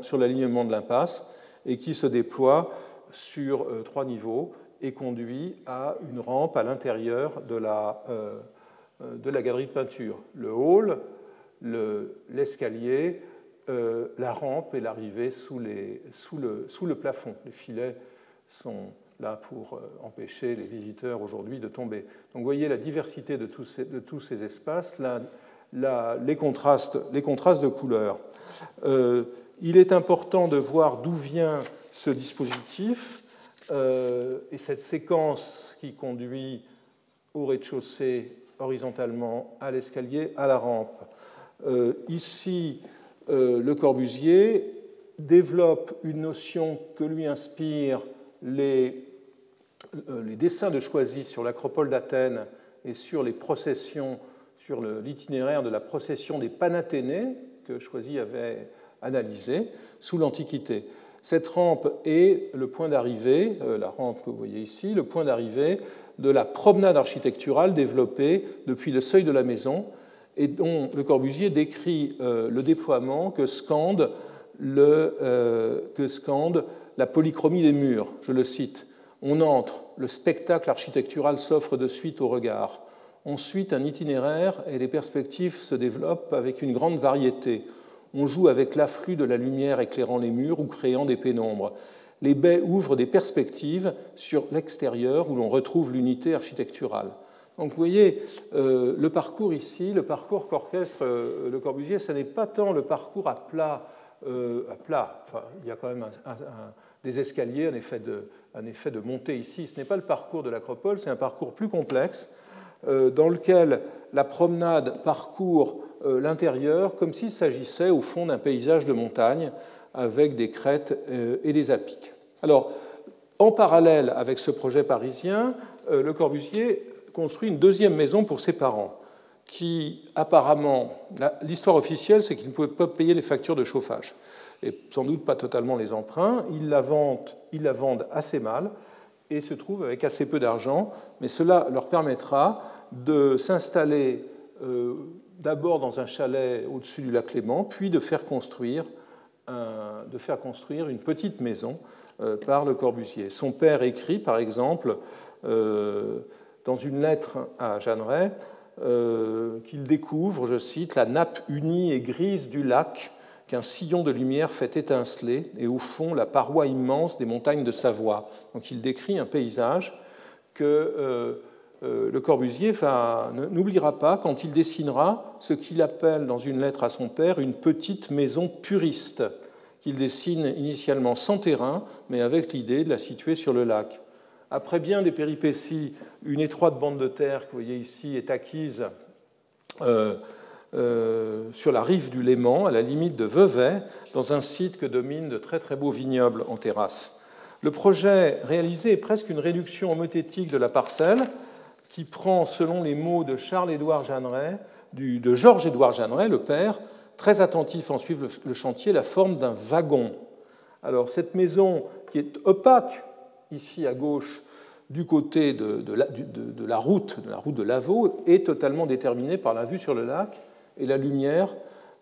Speaker 2: sur l'alignement de l'impasse et qui se déploie sur trois niveaux et conduit à une rampe à l'intérieur de, la, de la galerie de peinture. Le hall, l'escalier, euh, la rampe et l'arrivée sous, le, plafond. Les filets sont là pour euh, empêcher les visiteurs aujourd'hui de tomber. Donc vous voyez la diversité de tous ces, espaces, les, contrastes, les, contrastes, de couleurs. Euh, il est important de voir d'où vient ce dispositif et cette séquence qui conduit au rez-de-chaussée horizontalement à l'escalier, à la rampe. Ici, euh, Le Corbusier développe une notion que lui inspirent les, euh, les dessins de Choisy sur l'acropole d'Athènes et sur les processions, sur l'itinéraire de la procession des Panathénées que Choisy avait analysé sous l'Antiquité. Cette rampe est le point d'arrivée, euh, la rampe que vous voyez ici, le point d'arrivée de la promenade architecturale développée depuis le seuil de la maison et dont Le Corbusier décrit euh, le déploiement que scande, le, euh, que scande la polychromie des murs. Je le cite. On entre, le spectacle architectural s'offre de suite au regard. Ensuite, un itinéraire et les perspectives se développent avec une grande variété. On joue avec l'afflux de la lumière éclairant les murs ou créant des pénombres. Les baies ouvrent des perspectives sur l'extérieur où l'on retrouve l'unité architecturale. Donc vous voyez, euh, le parcours ici, le parcours qu'orchestre euh, Le Corbusier, ce n'est pas tant le parcours à plat à plat. Enfin, il y a quand même des escaliers, un effet, de, un effet de montée ici. Ce n'est pas le parcours de l'acropole, c'est un parcours plus complexe dans lequel la promenade parcourt l'intérieur comme s'il s'agissait au fond d'un paysage de montagne avec des crêtes et des apics. Alors, en parallèle avec ce projet parisien, Le Corbusier construit une deuxième maison pour ses parents, qui apparemment, l'histoire officielle, c'est qu'ils ne pouvaient pas payer les factures de chauffage, et sans doute pas totalement les emprunts. Ils la vendent, ils la vendent assez mal et se trouvent avec assez peu d'argent, mais cela leur permettra de s'installer euh, d'abord dans un chalet au-dessus du lac Clément, puis de faire construire, de faire construire une petite maison euh, par Le Corbusier. Son père écrit, par exemple, euh, dans une lettre à Jeanneret euh, qu'il découvre, je cite, la nappe unie et grise du lac qu'un sillon de lumière fait étinceler, et au fond la paroi immense des montagnes de Savoie. Donc il décrit un paysage que euh, euh, Le Corbusier n'oubliera pas quand il dessinera ce qu'il appelle dans une lettre à son père une petite maison puriste, qu'il dessine initialement sans terrain, mais avec l'idée de la situer sur le lac. Après bien des péripéties, une étroite bande de terre que vous voyez ici est acquise euh, euh, sur la rive du Léman, à la limite de Vevey, dans un site que dominent de très très beaux vignobles en terrasse. Le projet réalisé est presque une réduction homothétique de la parcelle qui prend, selon les mots de Charles-Édouard Jeanneret, de Georges-Édouard Jeanneret, le père, très attentif en suivre le chantier, la forme d'un wagon. Alors cette maison qui est opaque ici à gauche, du côté de, la, route, de la route de Lavaux, est totalement déterminée par la vue sur le lac et la lumière,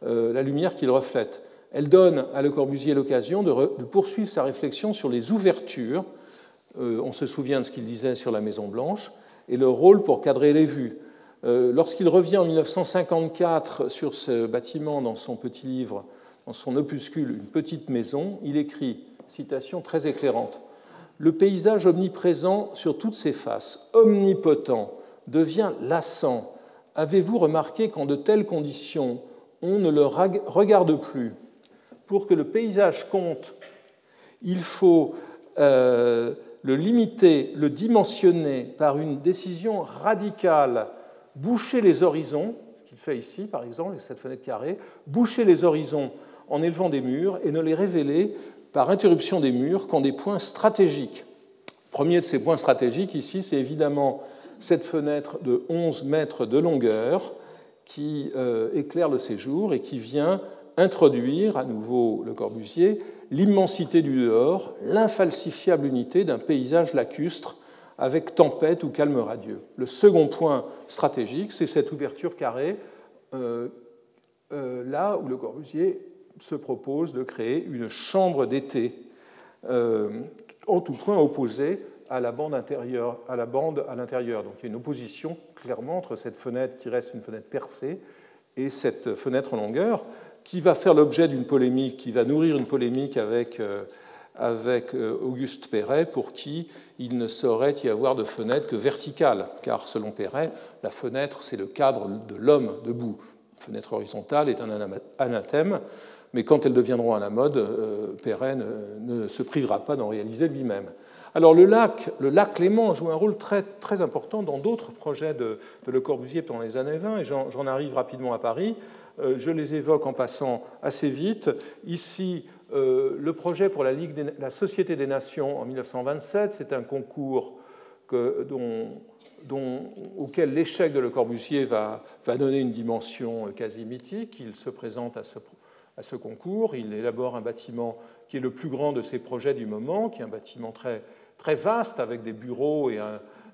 Speaker 2: euh, la lumière qu'il reflète. Elle donne à Le Corbusier l'occasion de, poursuivre sa réflexion sur les ouvertures. Euh, on se souvient de ce qu'il disait sur la Maison Blanche et le rôle pour cadrer les vues. Euh, lorsqu'il revient en 1954 sur ce bâtiment dans son petit livre, dans son opuscule Une petite maison, il écrit, citation très éclairante, le paysage omniprésent sur toutes ses faces, omnipotent, devient lassant. Avez-vous remarqué qu'en de telles conditions, on ne le regarde plus? Pour que le paysage compte, il faut euh, le limiter, le dimensionner par une décision radicale, boucher les horizons, ce qu'il fait ici par exemple, avec cette fenêtre carrée, boucher les horizons en élevant des murs et ne les révéler par interruption des murs qu'en des points stratégiques. Premier de ces points stratégiques ici, c'est évidemment cette fenêtre de 11 mètres de longueur qui euh, éclaire le séjour et qui vient introduire à nouveau le Corbusier l'immensité du dehors, l'infalsifiable unité d'un paysage lacustre avec tempête ou calme radieux. Le second point stratégique, c'est cette ouverture carrée, euh, euh, là où le Corbusier se propose de créer une chambre d'été, euh, en tout point opposée à la bande à l'intérieur. Donc il y a une opposition clairement entre cette fenêtre qui reste une fenêtre percée et cette fenêtre en longueur, qui va faire l'objet d'une polémique, qui va nourrir une polémique avec, euh, avec euh, Auguste Perret, pour qui il ne saurait y avoir de fenêtre que verticale, car selon Perret, la fenêtre, c'est le cadre de l'homme debout. Une fenêtre horizontale est un anathème mais quand elles deviendront à la mode, euh, Perret ne, se privera pas d'en réaliser lui-même. Alors le lac, le lac Léman joue un rôle très, très important dans d'autres projets de, Le Corbusier pendant les années 20, et j'en arrive rapidement à Paris. Euh, je les évoque en passant assez vite. Ici, euh, le projet pour la, Société des Nations en 1927, c'est un concours dont, auquel l'échec de Le Corbusier va, va, donner une dimension quasi mythique. Il se présente à ce, à ce concours. Il élabore un bâtiment qui est le plus grand de ses projets du moment, qui est un bâtiment très, très vaste avec des bureaux et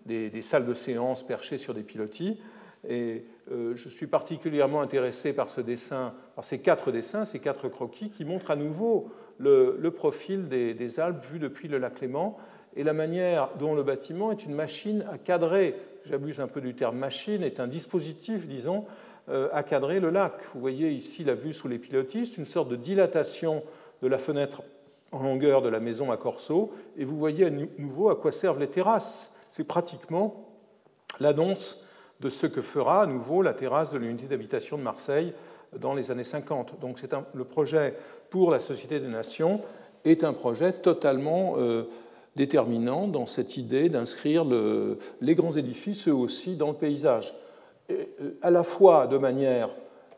Speaker 2: des, salles de séance perchées sur des pilotis. Et euh, je suis particulièrement intéressé par ce dessin, ces quatre dessins, ces quatre croquis qui montrent à nouveau le, profil des, Alpes vues depuis le lac Léman et la manière dont le bâtiment est une machine à cadrer. J'abuse un peu du terme machine, est un dispositif, disons, à cadrer le lac. Vous voyez ici la vue sous les pilotistes, une sorte de dilatation de la fenêtre en longueur de la maison à Corso, et vous voyez à nouveau à quoi servent les terrasses. C'est pratiquement l'annonce de ce que fera à nouveau la terrasse de l'unité d'habitation de Marseille dans les années 50. Donc le projet pour la Société des Nations est un projet totalement euh, déterminant dans cette idée d'inscrire les grands édifices, eux aussi, dans le paysage. Euh, à la fois de manière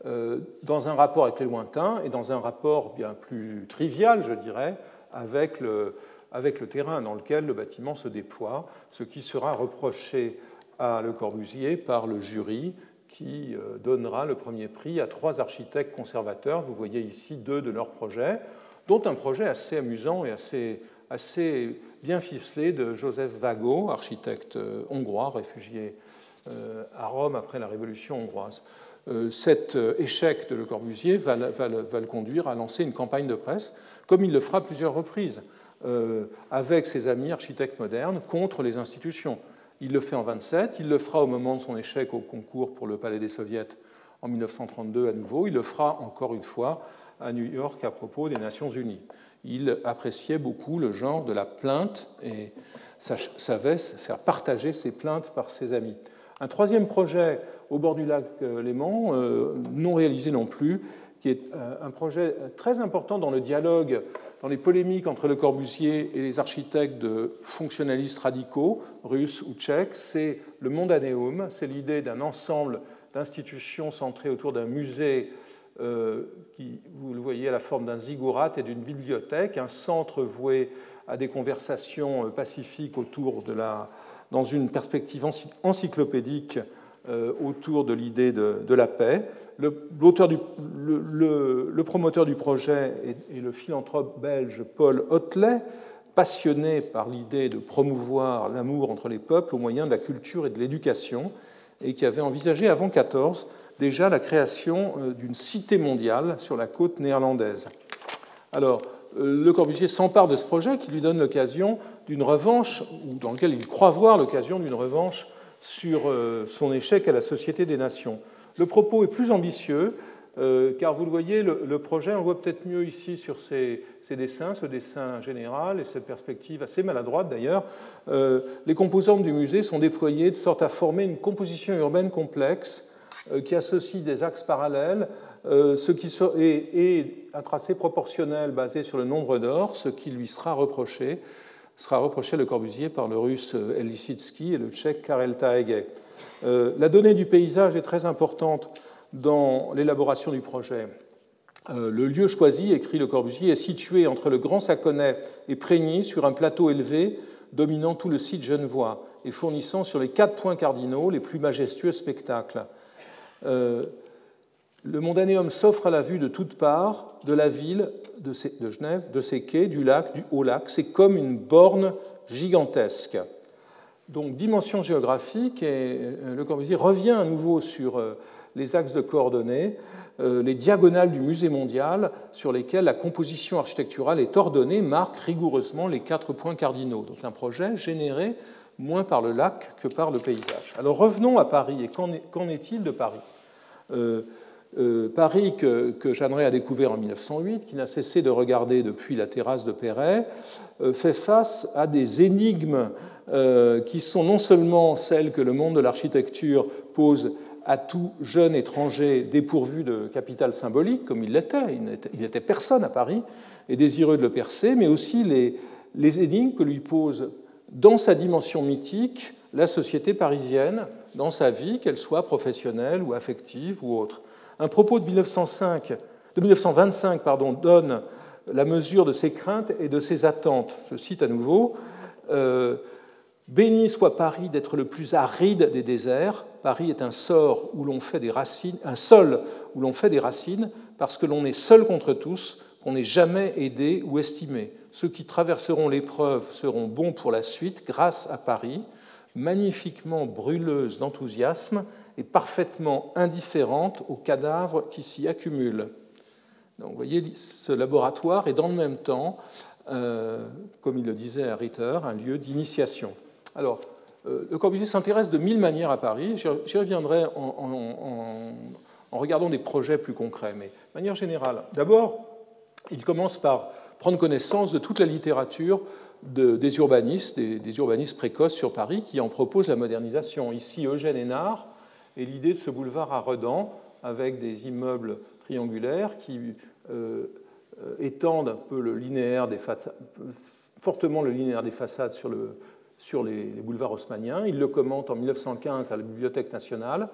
Speaker 2: euh, dans un rapport avec les lointains et dans un rapport bien plus trivial, je dirais, avec le, avec le terrain dans lequel le bâtiment se déploie, ce qui sera reproché à Le Corbusier par le jury qui euh, donnera le premier prix à trois architectes conservateurs. Vous voyez ici deux de leurs projets, dont un projet assez amusant et assez, assez bien ficelé de Joseph Vago, architecte hongrois, réfugié à Rome après la Révolution hongroise. Cet échec de Le Corbusier va, le conduire à lancer une campagne de presse, comme il le fera plusieurs reprises, avec ses amis architectes modernes contre les institutions. Il le fait en 27, il le fera au moment de son échec au concours pour le Palais des Soviets en 1932 à nouveau, il le fera encore une fois à New York à propos des Nations Unies. Il appréciait beaucoup le genre de la plainte et savait faire partager ses plaintes par ses amis. Un troisième projet au bord du lac euh, Léman, euh, non réalisé non plus, qui est euh, un projet très important dans le dialogue, dans les polémiques entre Le Corbusier et les architectes de fonctionnalistes radicaux, russes ou tchèques, c'est le Mondaneum, c'est l'idée d'un ensemble d'institutions centrées autour d'un musée qui, vous le voyez, à la forme d'un ziggurat et d'une bibliothèque, un centre voué à des conversations pacifiques autour de la, dans une perspective encyclopédique autour de l'idée de, la paix le, le, le, promoteur du projet est, le philanthrope belge Paul Hotelet, passionné par l'idée de promouvoir l'amour entre les peuples au moyen de la culture et de l'éducation, et qui avait envisagé avant 14 déjà la création euh, d'une cité mondiale sur la côte néerlandaise. Alors, euh, Le Corbusier s'empare de ce projet qui lui donne l'occasion d'une revanche, ou dans lequel il croit voir l'occasion d'une revanche sur euh, son échec à la Société des Nations. Le propos est plus ambitieux, euh, car vous le voyez, le, projet, on voit peut-être mieux ici sur ces, dessins, ce dessin général et cette perspective assez maladroite d'ailleurs. Euh, les composantes du musée sont déployées de sorte à former une composition urbaine complexe qui associe des axes parallèles ce qui et, un tracé proportionnel basé sur le nombre d'or, ce qui lui sera reproché, sera reproché le Corbusier par le russe Elisitsky et le tchèque Karel Taege. Euh, la donnée du paysage est très importante dans l'élaboration du projet. Euh, le lieu choisi, écrit Le Corbusier, est situé entre le Grand Saconnet et Prégny sur un plateau élevé dominant tout le site genevois et fournissant sur les quatre points cardinaux les plus majestueux spectacles. Euh, le Mondanéum s'offre à la vue de toutes parts, de la ville de, Genève, de ses quais, du lac, du haut lac. C'est comme une borne gigantesque. Donc dimension géographique, et euh, Le Corbusier revient à nouveau sur euh, les axes de coordonnées, euh, les diagonales du musée mondial sur lesquelles la composition architecturale est ordonnée marquent rigoureusement les quatre points cardinaux. Donc un projet généré moins par le lac que par le paysage. Alors revenons à Paris, et qu'en est-il de Paris? Paris que, que Jeanneret a découvert en 1908, qui n'a cessé de regarder depuis la terrasse de Perret, fait face à des énigmes euh, qui sont non seulement celles que le monde de l'architecture pose à tout jeune étranger dépourvu de capital symbolique, comme il l'était, il n'était personne à Paris, et désireux de le percer, mais aussi les, les énigmes que lui pose dans sa dimension mythique la société parisienne, dans sa vie, qu'elle soit professionnelle ou affective ou autre. Un propos de, 1905, de 1925 pardon, donne la mesure de ses craintes et de ses attentes. Je cite à nouveau. Euh, Béni soit Paris d'être le plus aride des déserts. Paris est un, sort où l'on fait des racines, un sol où l'on fait des racines parce que l'on est seul contre tous, qu'on n'est jamais aidé ou estimé. Ceux qui traverseront l'épreuve seront bons pour la suite grâce à Paris, magnifiquement brûleuse d'enthousiasme et parfaitement indifférente aux cadavres qui s'y accumulent. Donc, vous voyez, ce laboratoire est dans le même temps, euh, comme il le disait à Ritter, un lieu d'initiation. Alors, euh, Le Corbusier s'intéresse de mille manières à Paris. J'y reviendrai en, regardant des projets plus concrets. Mais de manière générale, d'abord, il commence par prendre connaissance de toute la littérature des urbanistes, des, urbanistes précoces sur Paris qui en proposent la modernisation. Ici, Eugène Hénard et l'idée de ce boulevard à Redans avec des immeubles triangulaires qui étendent un peu le linéaire des façades, fortement le linéaire des façades sur, le, sur les, les, boulevards haussmanniens. Il le commente en 1915 à la Bibliothèque nationale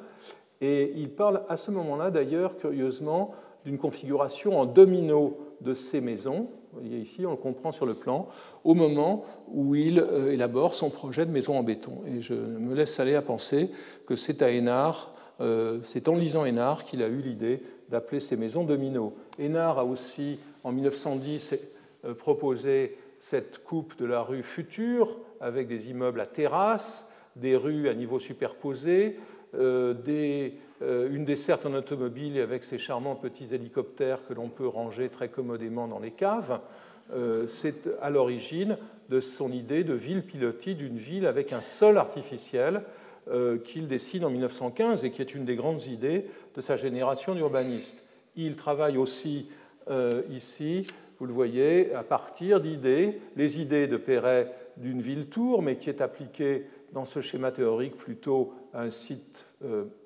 Speaker 2: et il parle à ce moment-là d'ailleurs, curieusement, d'une configuration en domino de ces maisons. Vous voyez ici, on le comprend sur le plan, au moment où il euh, élabore son projet de maison en béton. Et je me laisse aller à penser que c'est à Hénard, euh, c'est en lisant Hénard qu'il a eu l'idée d'appeler ces maisons domino. Hénard a aussi, en 1910, euh, proposé cette coupe de la rue future avec des immeubles à terrasse, des rues à niveau superposé, des une desserte en automobile avec ces charmants petits hélicoptères que l'on peut ranger très commodément dans les caves. Euh, c'est à l'origine de son idée de ville pilotis, d'une ville avec un sol artificiel euh, qu'il dessine en 1915 et qui est une des grandes idées de sa génération d'urbanistes. Il travaille aussi ici, vous le voyez, à partir d'idées, les idées de Perret d'une ville-tour, mais qui est appliquée dans ce schéma théorique plutôt à un site euh,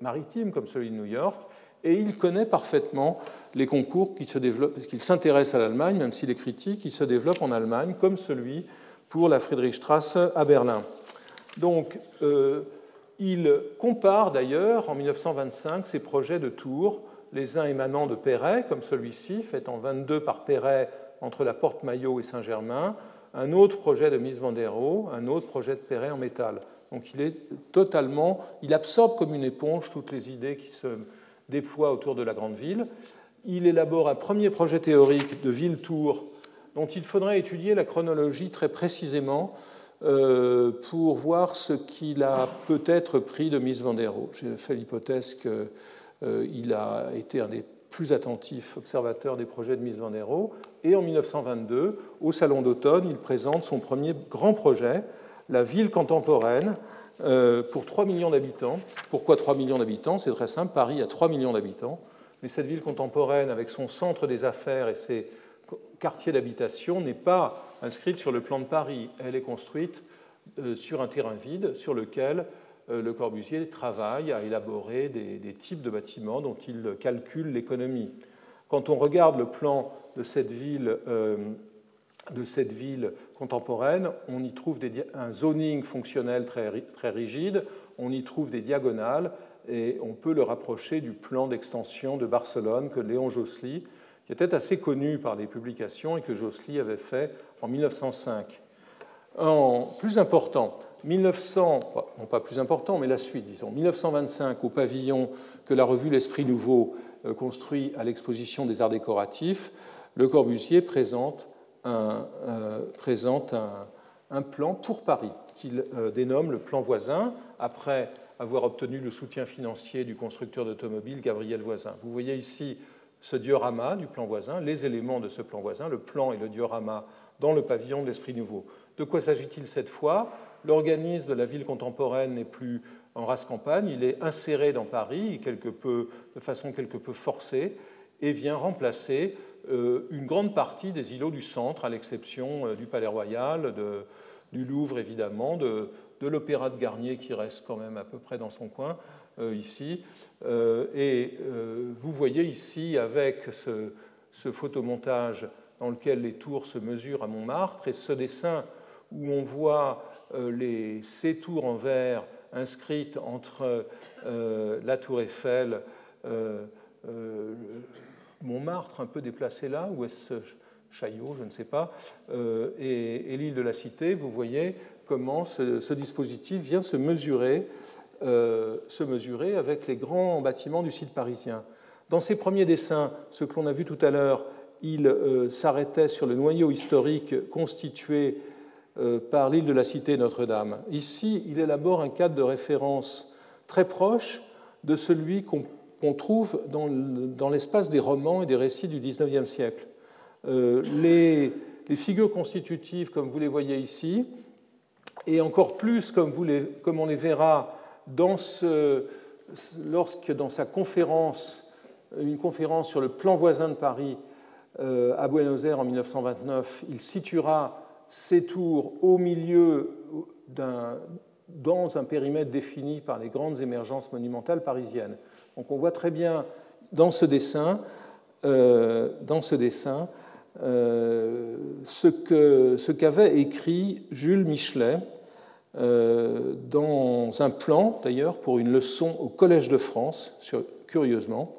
Speaker 2: maritime comme celui de New York, et il connaît parfaitement les concours qui se développent, parce qu'il s'intéresse à l'Allemagne, même s'il est critique, qui se développent en Allemagne, comme celui pour la Friedrichstrasse à Berlin. Donc, euh, il compare d'ailleurs en 1925 ces projets de tours, les uns émanant de Perret, comme celui-ci, fait en 22 par Perret entre la Porte Maillot et Saint-Germain, un autre projet de Mies van der Rohe, un autre projet de Perret en métal. Donc il absorbe comme une éponge toutes les idées qui se déploient autour de la grande ville. Il élabore un premier projet théorique de ville-tour dont il faudrait étudier la chronologie très précisément euh, pour voir ce qu'il a peut-être pris de Mies van der Rohe. J'ai fait l'hypothèse qu'il euh, a été un des plus attentifs observateurs des projets de Mies van der Rohe. Et en 1922, au Salon d'automne, il présente son premier grand projet, la ville contemporaine euh, pour 3 millions d'habitants. Pourquoi 3 millions d'habitants? C'est très simple, Paris a 3 millions d'habitants, mais cette ville contemporaine, avec son centre des affaires et ses quartiers d'habitation, n'est pas inscrite sur le plan de Paris. Elle est construite euh, sur un terrain vide sur lequel euh, Le Corbusier travaille à élaborer des, des types de bâtiments dont il calcule l'économie. Quand on regarde le plan de cette ville de cette ville contemporaine, on y trouve un zoning fonctionnel très, très, rigide, on y trouve des diagonales, et on peut le rapprocher du plan d'extension de Barcelone que Léon Jossely, qui était assez connu par les publications et que Jossely avait fait en 1905. En plus important, 1900, non pas plus important, mais la suite, disons, 1925, au pavillon que la revue L'Esprit Nouveau euh, construit à l'exposition des arts décoratifs, Le Corbusier présente euh, présente un, plan pour Paris qu'il euh, dénomme le plan voisin, après avoir obtenu le soutien financier du constructeur d'automobiles Gabriel Voisin. Vous voyez ici ce diorama du plan voisin, les éléments de ce plan voisin, le plan et le diorama dans le pavillon de l'Esprit Nouveau. De quoi s'agit-il cette fois? L'organisme de la ville contemporaine n'est plus en race campagne, il est inséré dans Paris quelque peu, de façon quelque peu forcée et vient remplacer une grande partie des îlots du centre, à l'exception euh, du Palais Royal, du Louvre évidemment, de, l'Opéra de Garnier qui reste quand même à peu près dans son coin euh, ici. et vous voyez ici avec ce, photomontage dans lequel les tours se mesurent à Montmartre et ce dessin où on voit les, ces tours en verre inscrites entre la tour Eiffel, Montmartre, un peu déplacé là, ou est-ce Chaillot, je ne sais pas, euh, et, l'île de la Cité, vous voyez comment ce, dispositif vient se mesurer, euh, se mesurer avec les grands bâtiments du site parisien. Dans ses premiers dessins, ce que l'on a vu tout à l'heure, il euh, s'arrêtait sur le noyau historique constitué par l'île de la Cité Notre-Dame. Ici, il élabore un cadre de référence très proche de celui qu'on qu'on trouve dans l'espace des romans et des récits du XIXe siècle. Euh, les, figures constitutives, comme vous les voyez ici, et encore plus comme, on les verra lorsque dans sa conférence, une conférence sur le plan voisin de Paris euh, à Buenos Aires en 1929, il situera ces tours au milieu dans un périmètre défini par les grandes émergences monumentales parisiennes. Donc on voit très bien dans ce dessin ce dessin ce qu'avait écrit Jules Michelet dans un plan, d'ailleurs, pour une leçon au Collège de France, curieusement,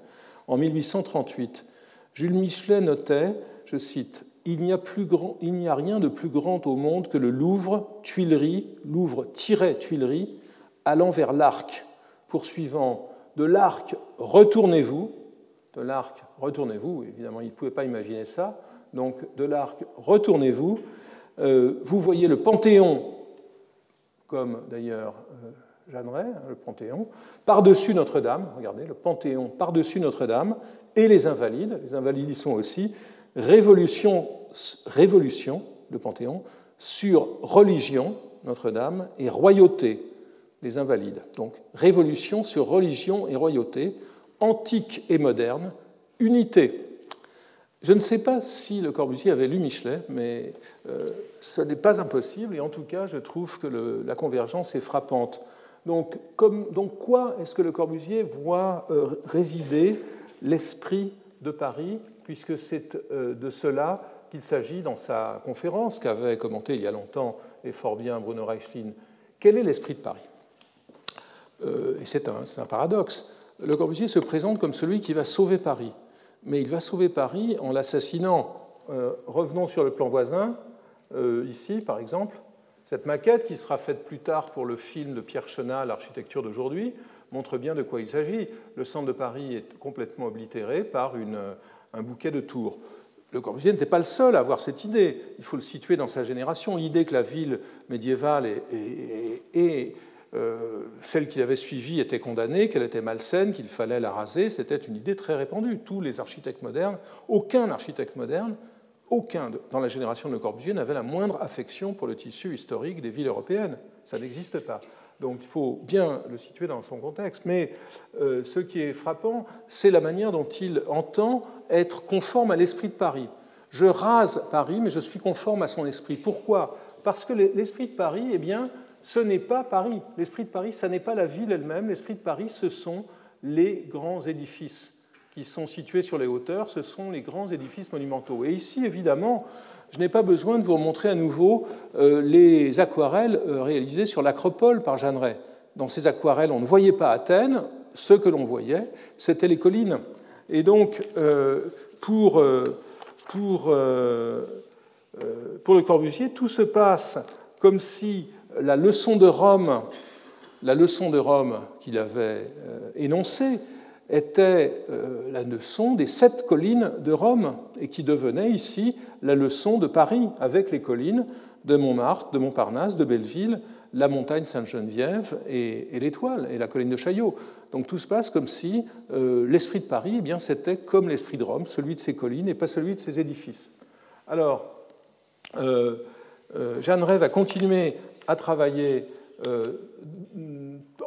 Speaker 2: en 1838. Jules Michelet notait, je cite, il n'y, a il n'y a rien de plus grand au monde que le Louvre, Tuileries, Louvre-Tuileries, allant vers l'arc, poursuivant de l'arc, retournez-vous, de l'arc, retournez-vous, évidemment, il ne pouvait pas imaginer ça, donc de l'arc, retournez-vous, euh, vous voyez le Panthéon, comme d'ailleurs euh, Jeanneret, hein, le Panthéon, par-dessus Notre-Dame, regardez, le Panthéon par-dessus Notre-Dame, et les Invalides, les Invalides y sont aussi, révolution, révolution, le Panthéon, sur religion, Notre-Dame, et royauté, les Invalides. Donc, révolution sur religion et royauté, antique et moderne, unité. Je ne sais pas si Le Corbusier avait lu Michelet, mais euh, ce n'est pas impossible, et en tout cas, je trouve que la convergence est frappante. Donc, comme, donc quoi est-ce que Le Corbusier voit euh, résider l'esprit de Paris, puisque c'est euh, de cela qu'il s'agit dans sa conférence qu'avait commenté il y a longtemps et fort bien Bruno Reichlin. Quel est l'esprit de Paris? euh, Et c'est un, paradoxe. Le Corbusier se présente comme celui qui va sauver Paris, mais il va sauver Paris en l'assassinant. Euh, revenons sur le plan voisin, ici par exemple, cette maquette qui sera faite plus tard pour le film de Pierre Chenat, L'architecture d'aujourd'hui, montre bien de quoi il s'agit. Le centre de Paris est complètement oblitéré par un bouquet de tours. Le Corbusier n'était pas le seul à avoir cette idée. Il faut le situer dans sa génération. L'idée que la ville médiévale et, euh, celle qu'il avait suivie était condamnée, qu'elle était malsaine, qu'il fallait la raser, c'était une idée très répandue. Tous les architectes modernes, aucun architecte moderne, aucun dans la génération de Corbusier n'avait la moindre affection pour le tissu historique des villes européennes. Ça n'existe pas. Donc il faut bien le situer dans son contexte. Mais euh, ce qui est frappant, c'est la manière dont il entend être conforme à l'esprit de Paris. Je rase Paris, mais je suis conforme à son esprit. Pourquoi? Parce que l'esprit de Paris, eh bien, ce n'est pas Paris. L'esprit de Paris, ce n'est pas la ville elle-même. L'esprit de Paris, ce sont les grands édifices qui sont situés sur les hauteurs, ce sont les grands édifices monumentaux. Et ici, évidemment, je n'ai pas besoin de vous montrer à nouveau euh, les aquarelles euh, réalisées sur l'acropole par Jeanneret. Dans ces aquarelles, on ne voyait pas Athènes, ce que l'on voyait, c'était les collines. Et donc, euh, pour, pour, pour le Corbusier, tout se passe comme si la leçon de Rome, la leçon de Rome qu'il avait énoncée, était la leçon des sept collines de Rome et qui devenait ici la leçon de Paris avec les collines de Montmartre, de Montparnasse, de Belleville, la montagne Sainte-Geneviève et, l'étoile et la colline de Chaillot. Donc tout se passe comme si euh, l'esprit de Paris, eh bien, c'était comme l'esprit de Rome, celui de ses collines et pas celui de ses édifices. Alors, euh, euh Jeanne Ray va continuer à travailler euh,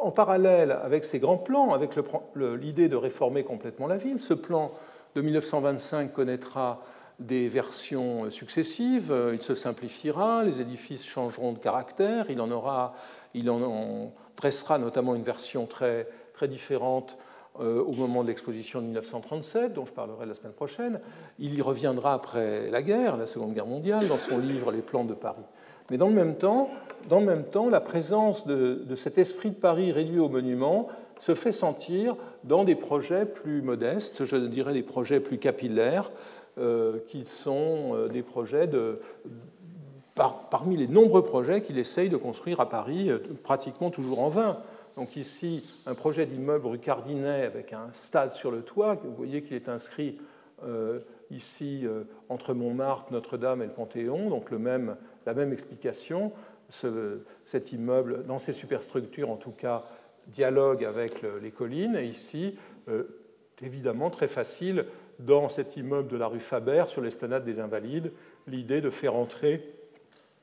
Speaker 2: en parallèle avec ses grands plans, avec l'idée de réformer complètement la ville. Ce plan de 1925 connaîtra des versions successives, il se simplifiera, les édifices changeront de caractère, il en, aura, il en dressera notamment une version très, très différente euh, au moment de l'exposition de 1937, dont je parlerai la semaine prochaine. Il y reviendra après la guerre, la Seconde Guerre mondiale, dans son livre Les plans de Paris. Mais dans le même temps, dans le même temps la présence de, cet esprit de Paris réduit au monument se fait sentir dans des projets plus modestes, je dirais des projets plus capillaires, euh, qui sont euh, des projets parmi les nombreux projets qu'il essaye de construire à Paris, euh, pratiquement toujours en vain. Donc ici, un projet d'immeuble rue avec un stade sur le toit. Vous voyez qu'il est inscrit ici entre Montmartre, Notre-Dame et le Panthéon, donc le même, la même explication. cet immeuble, dans ses superstructures en tout cas, dialogue avec les collines. Et ici, évidemment, très facile dans cet immeuble de la rue Faber, sur l'esplanade des Invalides, l'idée de faire entrer,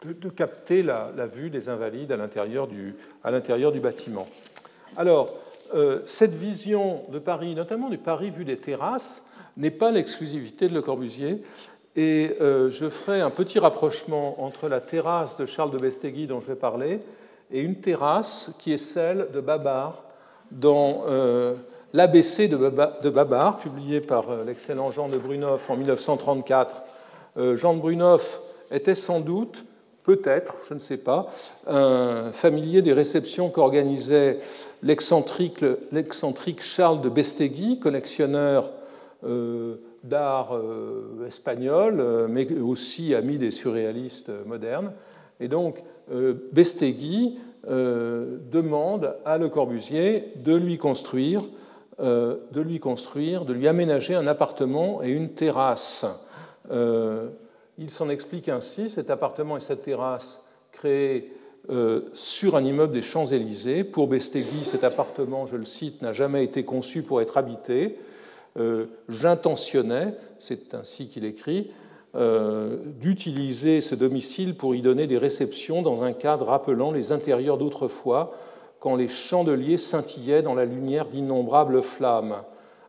Speaker 2: de, capter la, vue des Invalides à l'intérieur du, du, bâtiment. Alors, euh, cette vision de Paris, notamment du Paris vu des terrasses, n'est pas l'exclusivité de Le Corbusier. Et euh, je ferai un petit rapprochement entre la terrasse de Charles de Bestegui dont je vais parler et une terrasse qui est celle de Babar dans euh, l'ABC de Babar, publié par l'excellent Jean de Brunoff en 1934. Jean de Brunoff était sans doute peut-être, je ne sais pas, un familier des réceptions qu'organisait l'excentrique Charles de Bestegui, collectionneur euh, d'art euh, espagnol, euh, mais aussi ami des surréalistes modernes. Et donc, Bestegui demande à Le Corbusier de lui construire, de lui construire, de lui aménager un appartement et une terrasse. Il s'en explique ainsi, cet appartement et cette terrasse créés euh, sur un immeuble des Champs-Élysées. Pour Bestegui, cet appartement, je le cite, n'a jamais été conçu pour être habité. Euh, j'intentionnais, c'est ainsi qu'il écrit, euh, d'utiliser ce domicile pour y donner des réceptions dans un cadre rappelant les intérieurs d'autrefois, quand les chandeliers scintillaient dans la lumière d'innombrables flammes.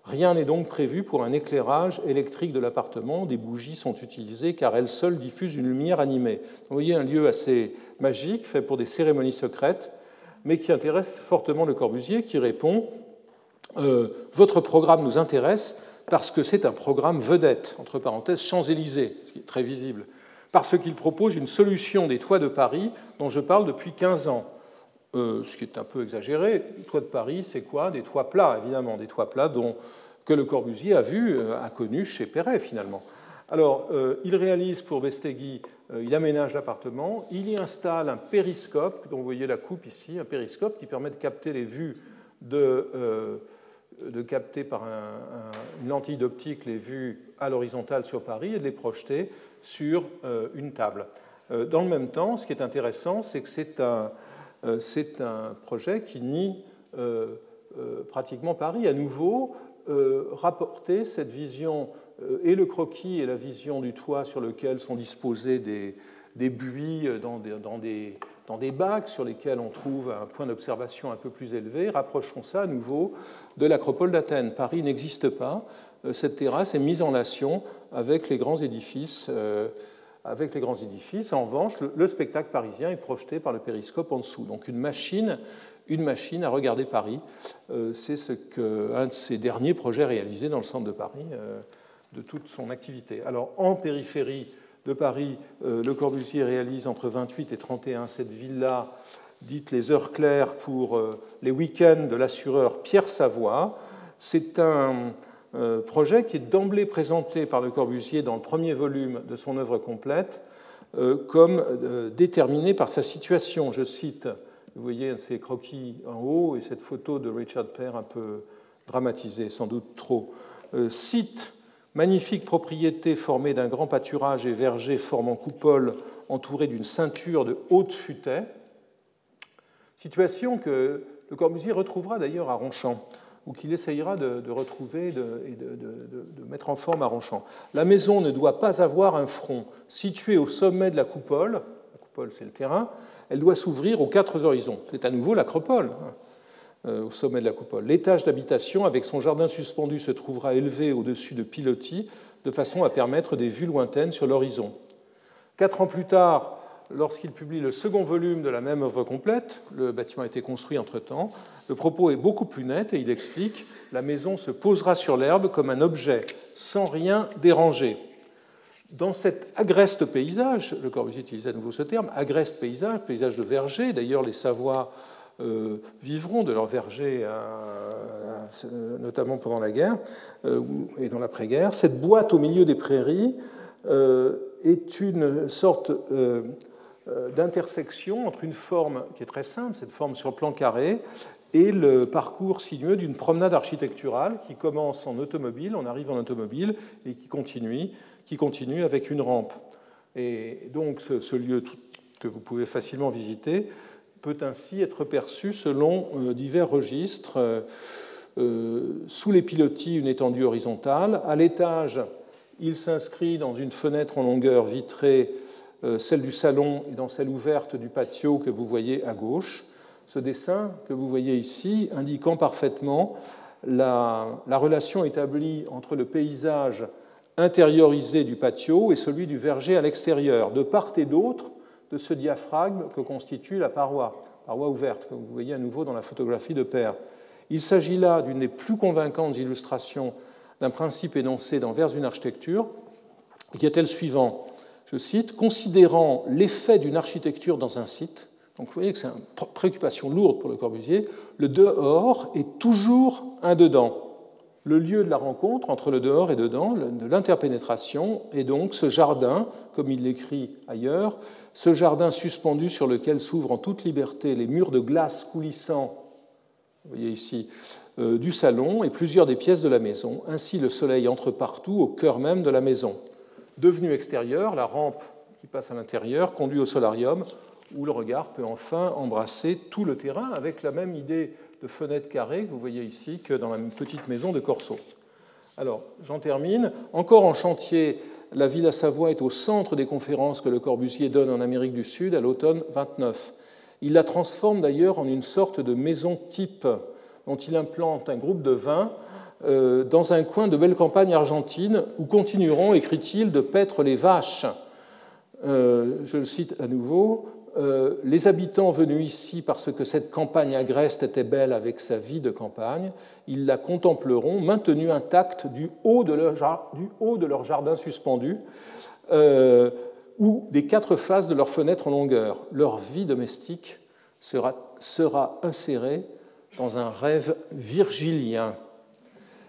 Speaker 2: Rien n'est donc prévu pour un éclairage électrique de l'appartement. Des bougies sont utilisées car elles seules diffusent une lumière animée. Vous voyez un lieu assez magique, fait pour des cérémonies secrètes, mais qui intéresse fortement le Corbusier, qui répond euh, Votre programme nous intéresse parce que c'est un programme vedette, entre parenthèses Champs-Élysées, ce qui est très visible, parce qu'il propose une solution des toits de Paris dont je parle depuis 15 ans. Euh, ce qui est un peu exagéré. Les toits de Paris, c'est quoi? Des toits plats, évidemment, des toits plats dont que Le Corbusier a vu, euh, a connu chez Perret finalement. Alors, il réalise pour Vestegui, euh, il aménage l'appartement, il y installe un périscope, dont vous voyez la coupe ici, un périscope qui permet de capter les vues de, de capter par une lentille d'optique les vues à l'horizontale sur Paris et de les projeter sur une table. Dans le même temps, ce qui est intéressant, c'est que c'est un, c'est un projet qui nie pratiquement Paris. À nouveau, euh, rapporter cette vision euh, et le croquis et la vision du toit sur lequel sont disposés des, des buis euh, dans, des, dans des, bacs sur lesquels on trouve un point d'observation un peu plus élevé, rapprochons ça à nouveau de l'acropole d'Athènes. Paris n'existe pas. Cette terrasse est mise en relation avec les grands édifices. avec les grands édifices. En revanche, le, spectacle parisien est projeté par le périscope en dessous. Donc une machine une machine à regarder Paris. Euh, c'est ce de ses derniers projets réalisés dans le centre de Paris, euh, de toute son activité. Alors, en périphérie de Paris, euh, Le Corbusier réalise entre 28 et 31 cette villa dite les heures claires pour les week-ends de l'assureur Pierre Savoie. C'est un projet qui est d'emblée présenté par Le Corbusier dans le premier volume de son œuvre complète comme déterminé par sa situation. Je cite vous voyez ces croquis en haut et cette photo de Richard Père un peu dramatisée, sans doute trop. Euh, site, magnifique propriété formée d'un grand pâturage et verger formant coupole entouré d'une ceinture de hautes futaies. Situation que le Corbusier retrouvera d'ailleurs à Ronchamp, ou qu'il essayera de, retrouver et de, mettre en forme à Ronchamp. La maison ne doit pas avoir un front situé au sommet de la coupole, la coupole c'est le terrain, elle doit s'ouvrir aux quatre horizons. C'est à nouveau l'acropole, hein, au sommet de la coupole. L'étage d'habitation, avec son jardin suspendu, se trouvera élevé au-dessus de pilotis, de façon à permettre des vues lointaines sur l'horizon. Quatre ans plus tard, lorsqu'il publie le second volume de la même œuvre complète, le bâtiment a été construit entre-temps, le propos est beaucoup plus net et il explique La maison se posera sur l'herbe comme un objet, sans rien déranger. Dans cet agreste paysage, le Corbusier utilise à nouveau ce terme, agreste paysage, paysage de verger, d'ailleurs les Savoies euh, vivront de leur verger, notamment pendant la guerre euh, et dans l'après-guerre. Cette boîte au milieu des prairies euh, est une sorte d'intersection entre une forme qui est très simple, cette forme sur plan carré, et le parcours sinueux d'une promenade architecturale qui commence en automobile, on arrive en automobile, et qui continue qui continue avec une rampe. Et donc ce, lieu que vous pouvez facilement visiter peut ainsi être perçu selon euh, divers registres. Euh, euh, sous les pilotis, une étendue horizontale. À l'étage, il s'inscrit dans une fenêtre en longueur vitrée, celle du salon et dans celle ouverte du patio que vous voyez à gauche. Ce dessin que vous voyez ici indiquant parfaitement la, la relation établie entre le paysage intériorisé du patio et celui du verger à l'extérieur, de part et d'autre de ce diaphragme que constitue la paroi, paroi ouverte, que vous voyez à nouveau dans la photographie de Père. Il s'agit là d'une des plus convaincantes illustrations d'un principe énoncé dans Vers une architecture, qui est le suivant. Je cite Considérant l'effet d'une architecture dans un site, donc vous voyez que c'est une préoccupation lourde pour le Corbusier, le dehors est toujours un dedans. Le lieu de la rencontre entre le dehors et dedans, de l'interpénétration, est donc ce jardin, comme il l'écrit ailleurs, ce jardin suspendu sur lequel s'ouvrent en toute liberté les murs de glace coulissants, vous voyez ici, euh, du salon et plusieurs des pièces de la maison. Ainsi, le soleil entre partout, au cœur même de la maison. Devenu extérieur, la rampe qui passe à l'intérieur conduit au solarium, où le regard peut enfin embrasser tout le terrain avec la même idée de fenêtre carrée que vous voyez ici que dans la petite maison de Corso. Alors, j'en termine. Encore en chantier, la Villa Savoie est au centre des conférences que le Corbusier donne en Amérique du Sud à l'automne 29. Il la transforme d'ailleurs en une sorte de maison type dont il implante un groupe de vins euh, dans un coin de belle campagne argentine où continueront, écrit-il, de paître les vaches. Euh, je le cite à nouveau, euh, les habitants venus ici parce que cette campagne agreste était belle avec sa vie de campagne, ils la contempleront maintenue intacte du haut de leur, jardin suspendu euh, ou des quatre faces de leurs fenêtres en longueur. Leur vie domestique sera, sera insérée dans un rêve virgilien.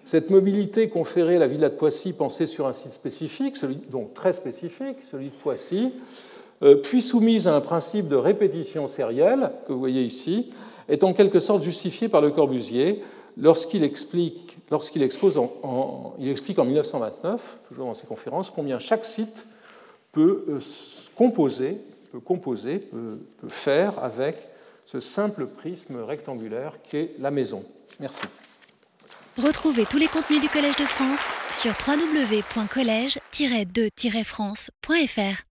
Speaker 2: Cette mobilité conférée à la villa de Poissy, pensée sur un site spécifique, celui, donc très spécifique, celui de Poissy, puis soumise à un principe de répétition sérielle, que vous voyez ici, est en quelque sorte justifiée par Le Corbusier lorsqu'il explique, lorsqu'il expose en, il explique en 1929, toujours dans ses conférences, combien chaque site peut euh, composer, peut, composer peut, peut faire avec ce simple prisme rectangulaire qu'est la maison. Merci.
Speaker 1: Retrouvez tous les contenus du Collège de France sur www.colège-2-france.fr.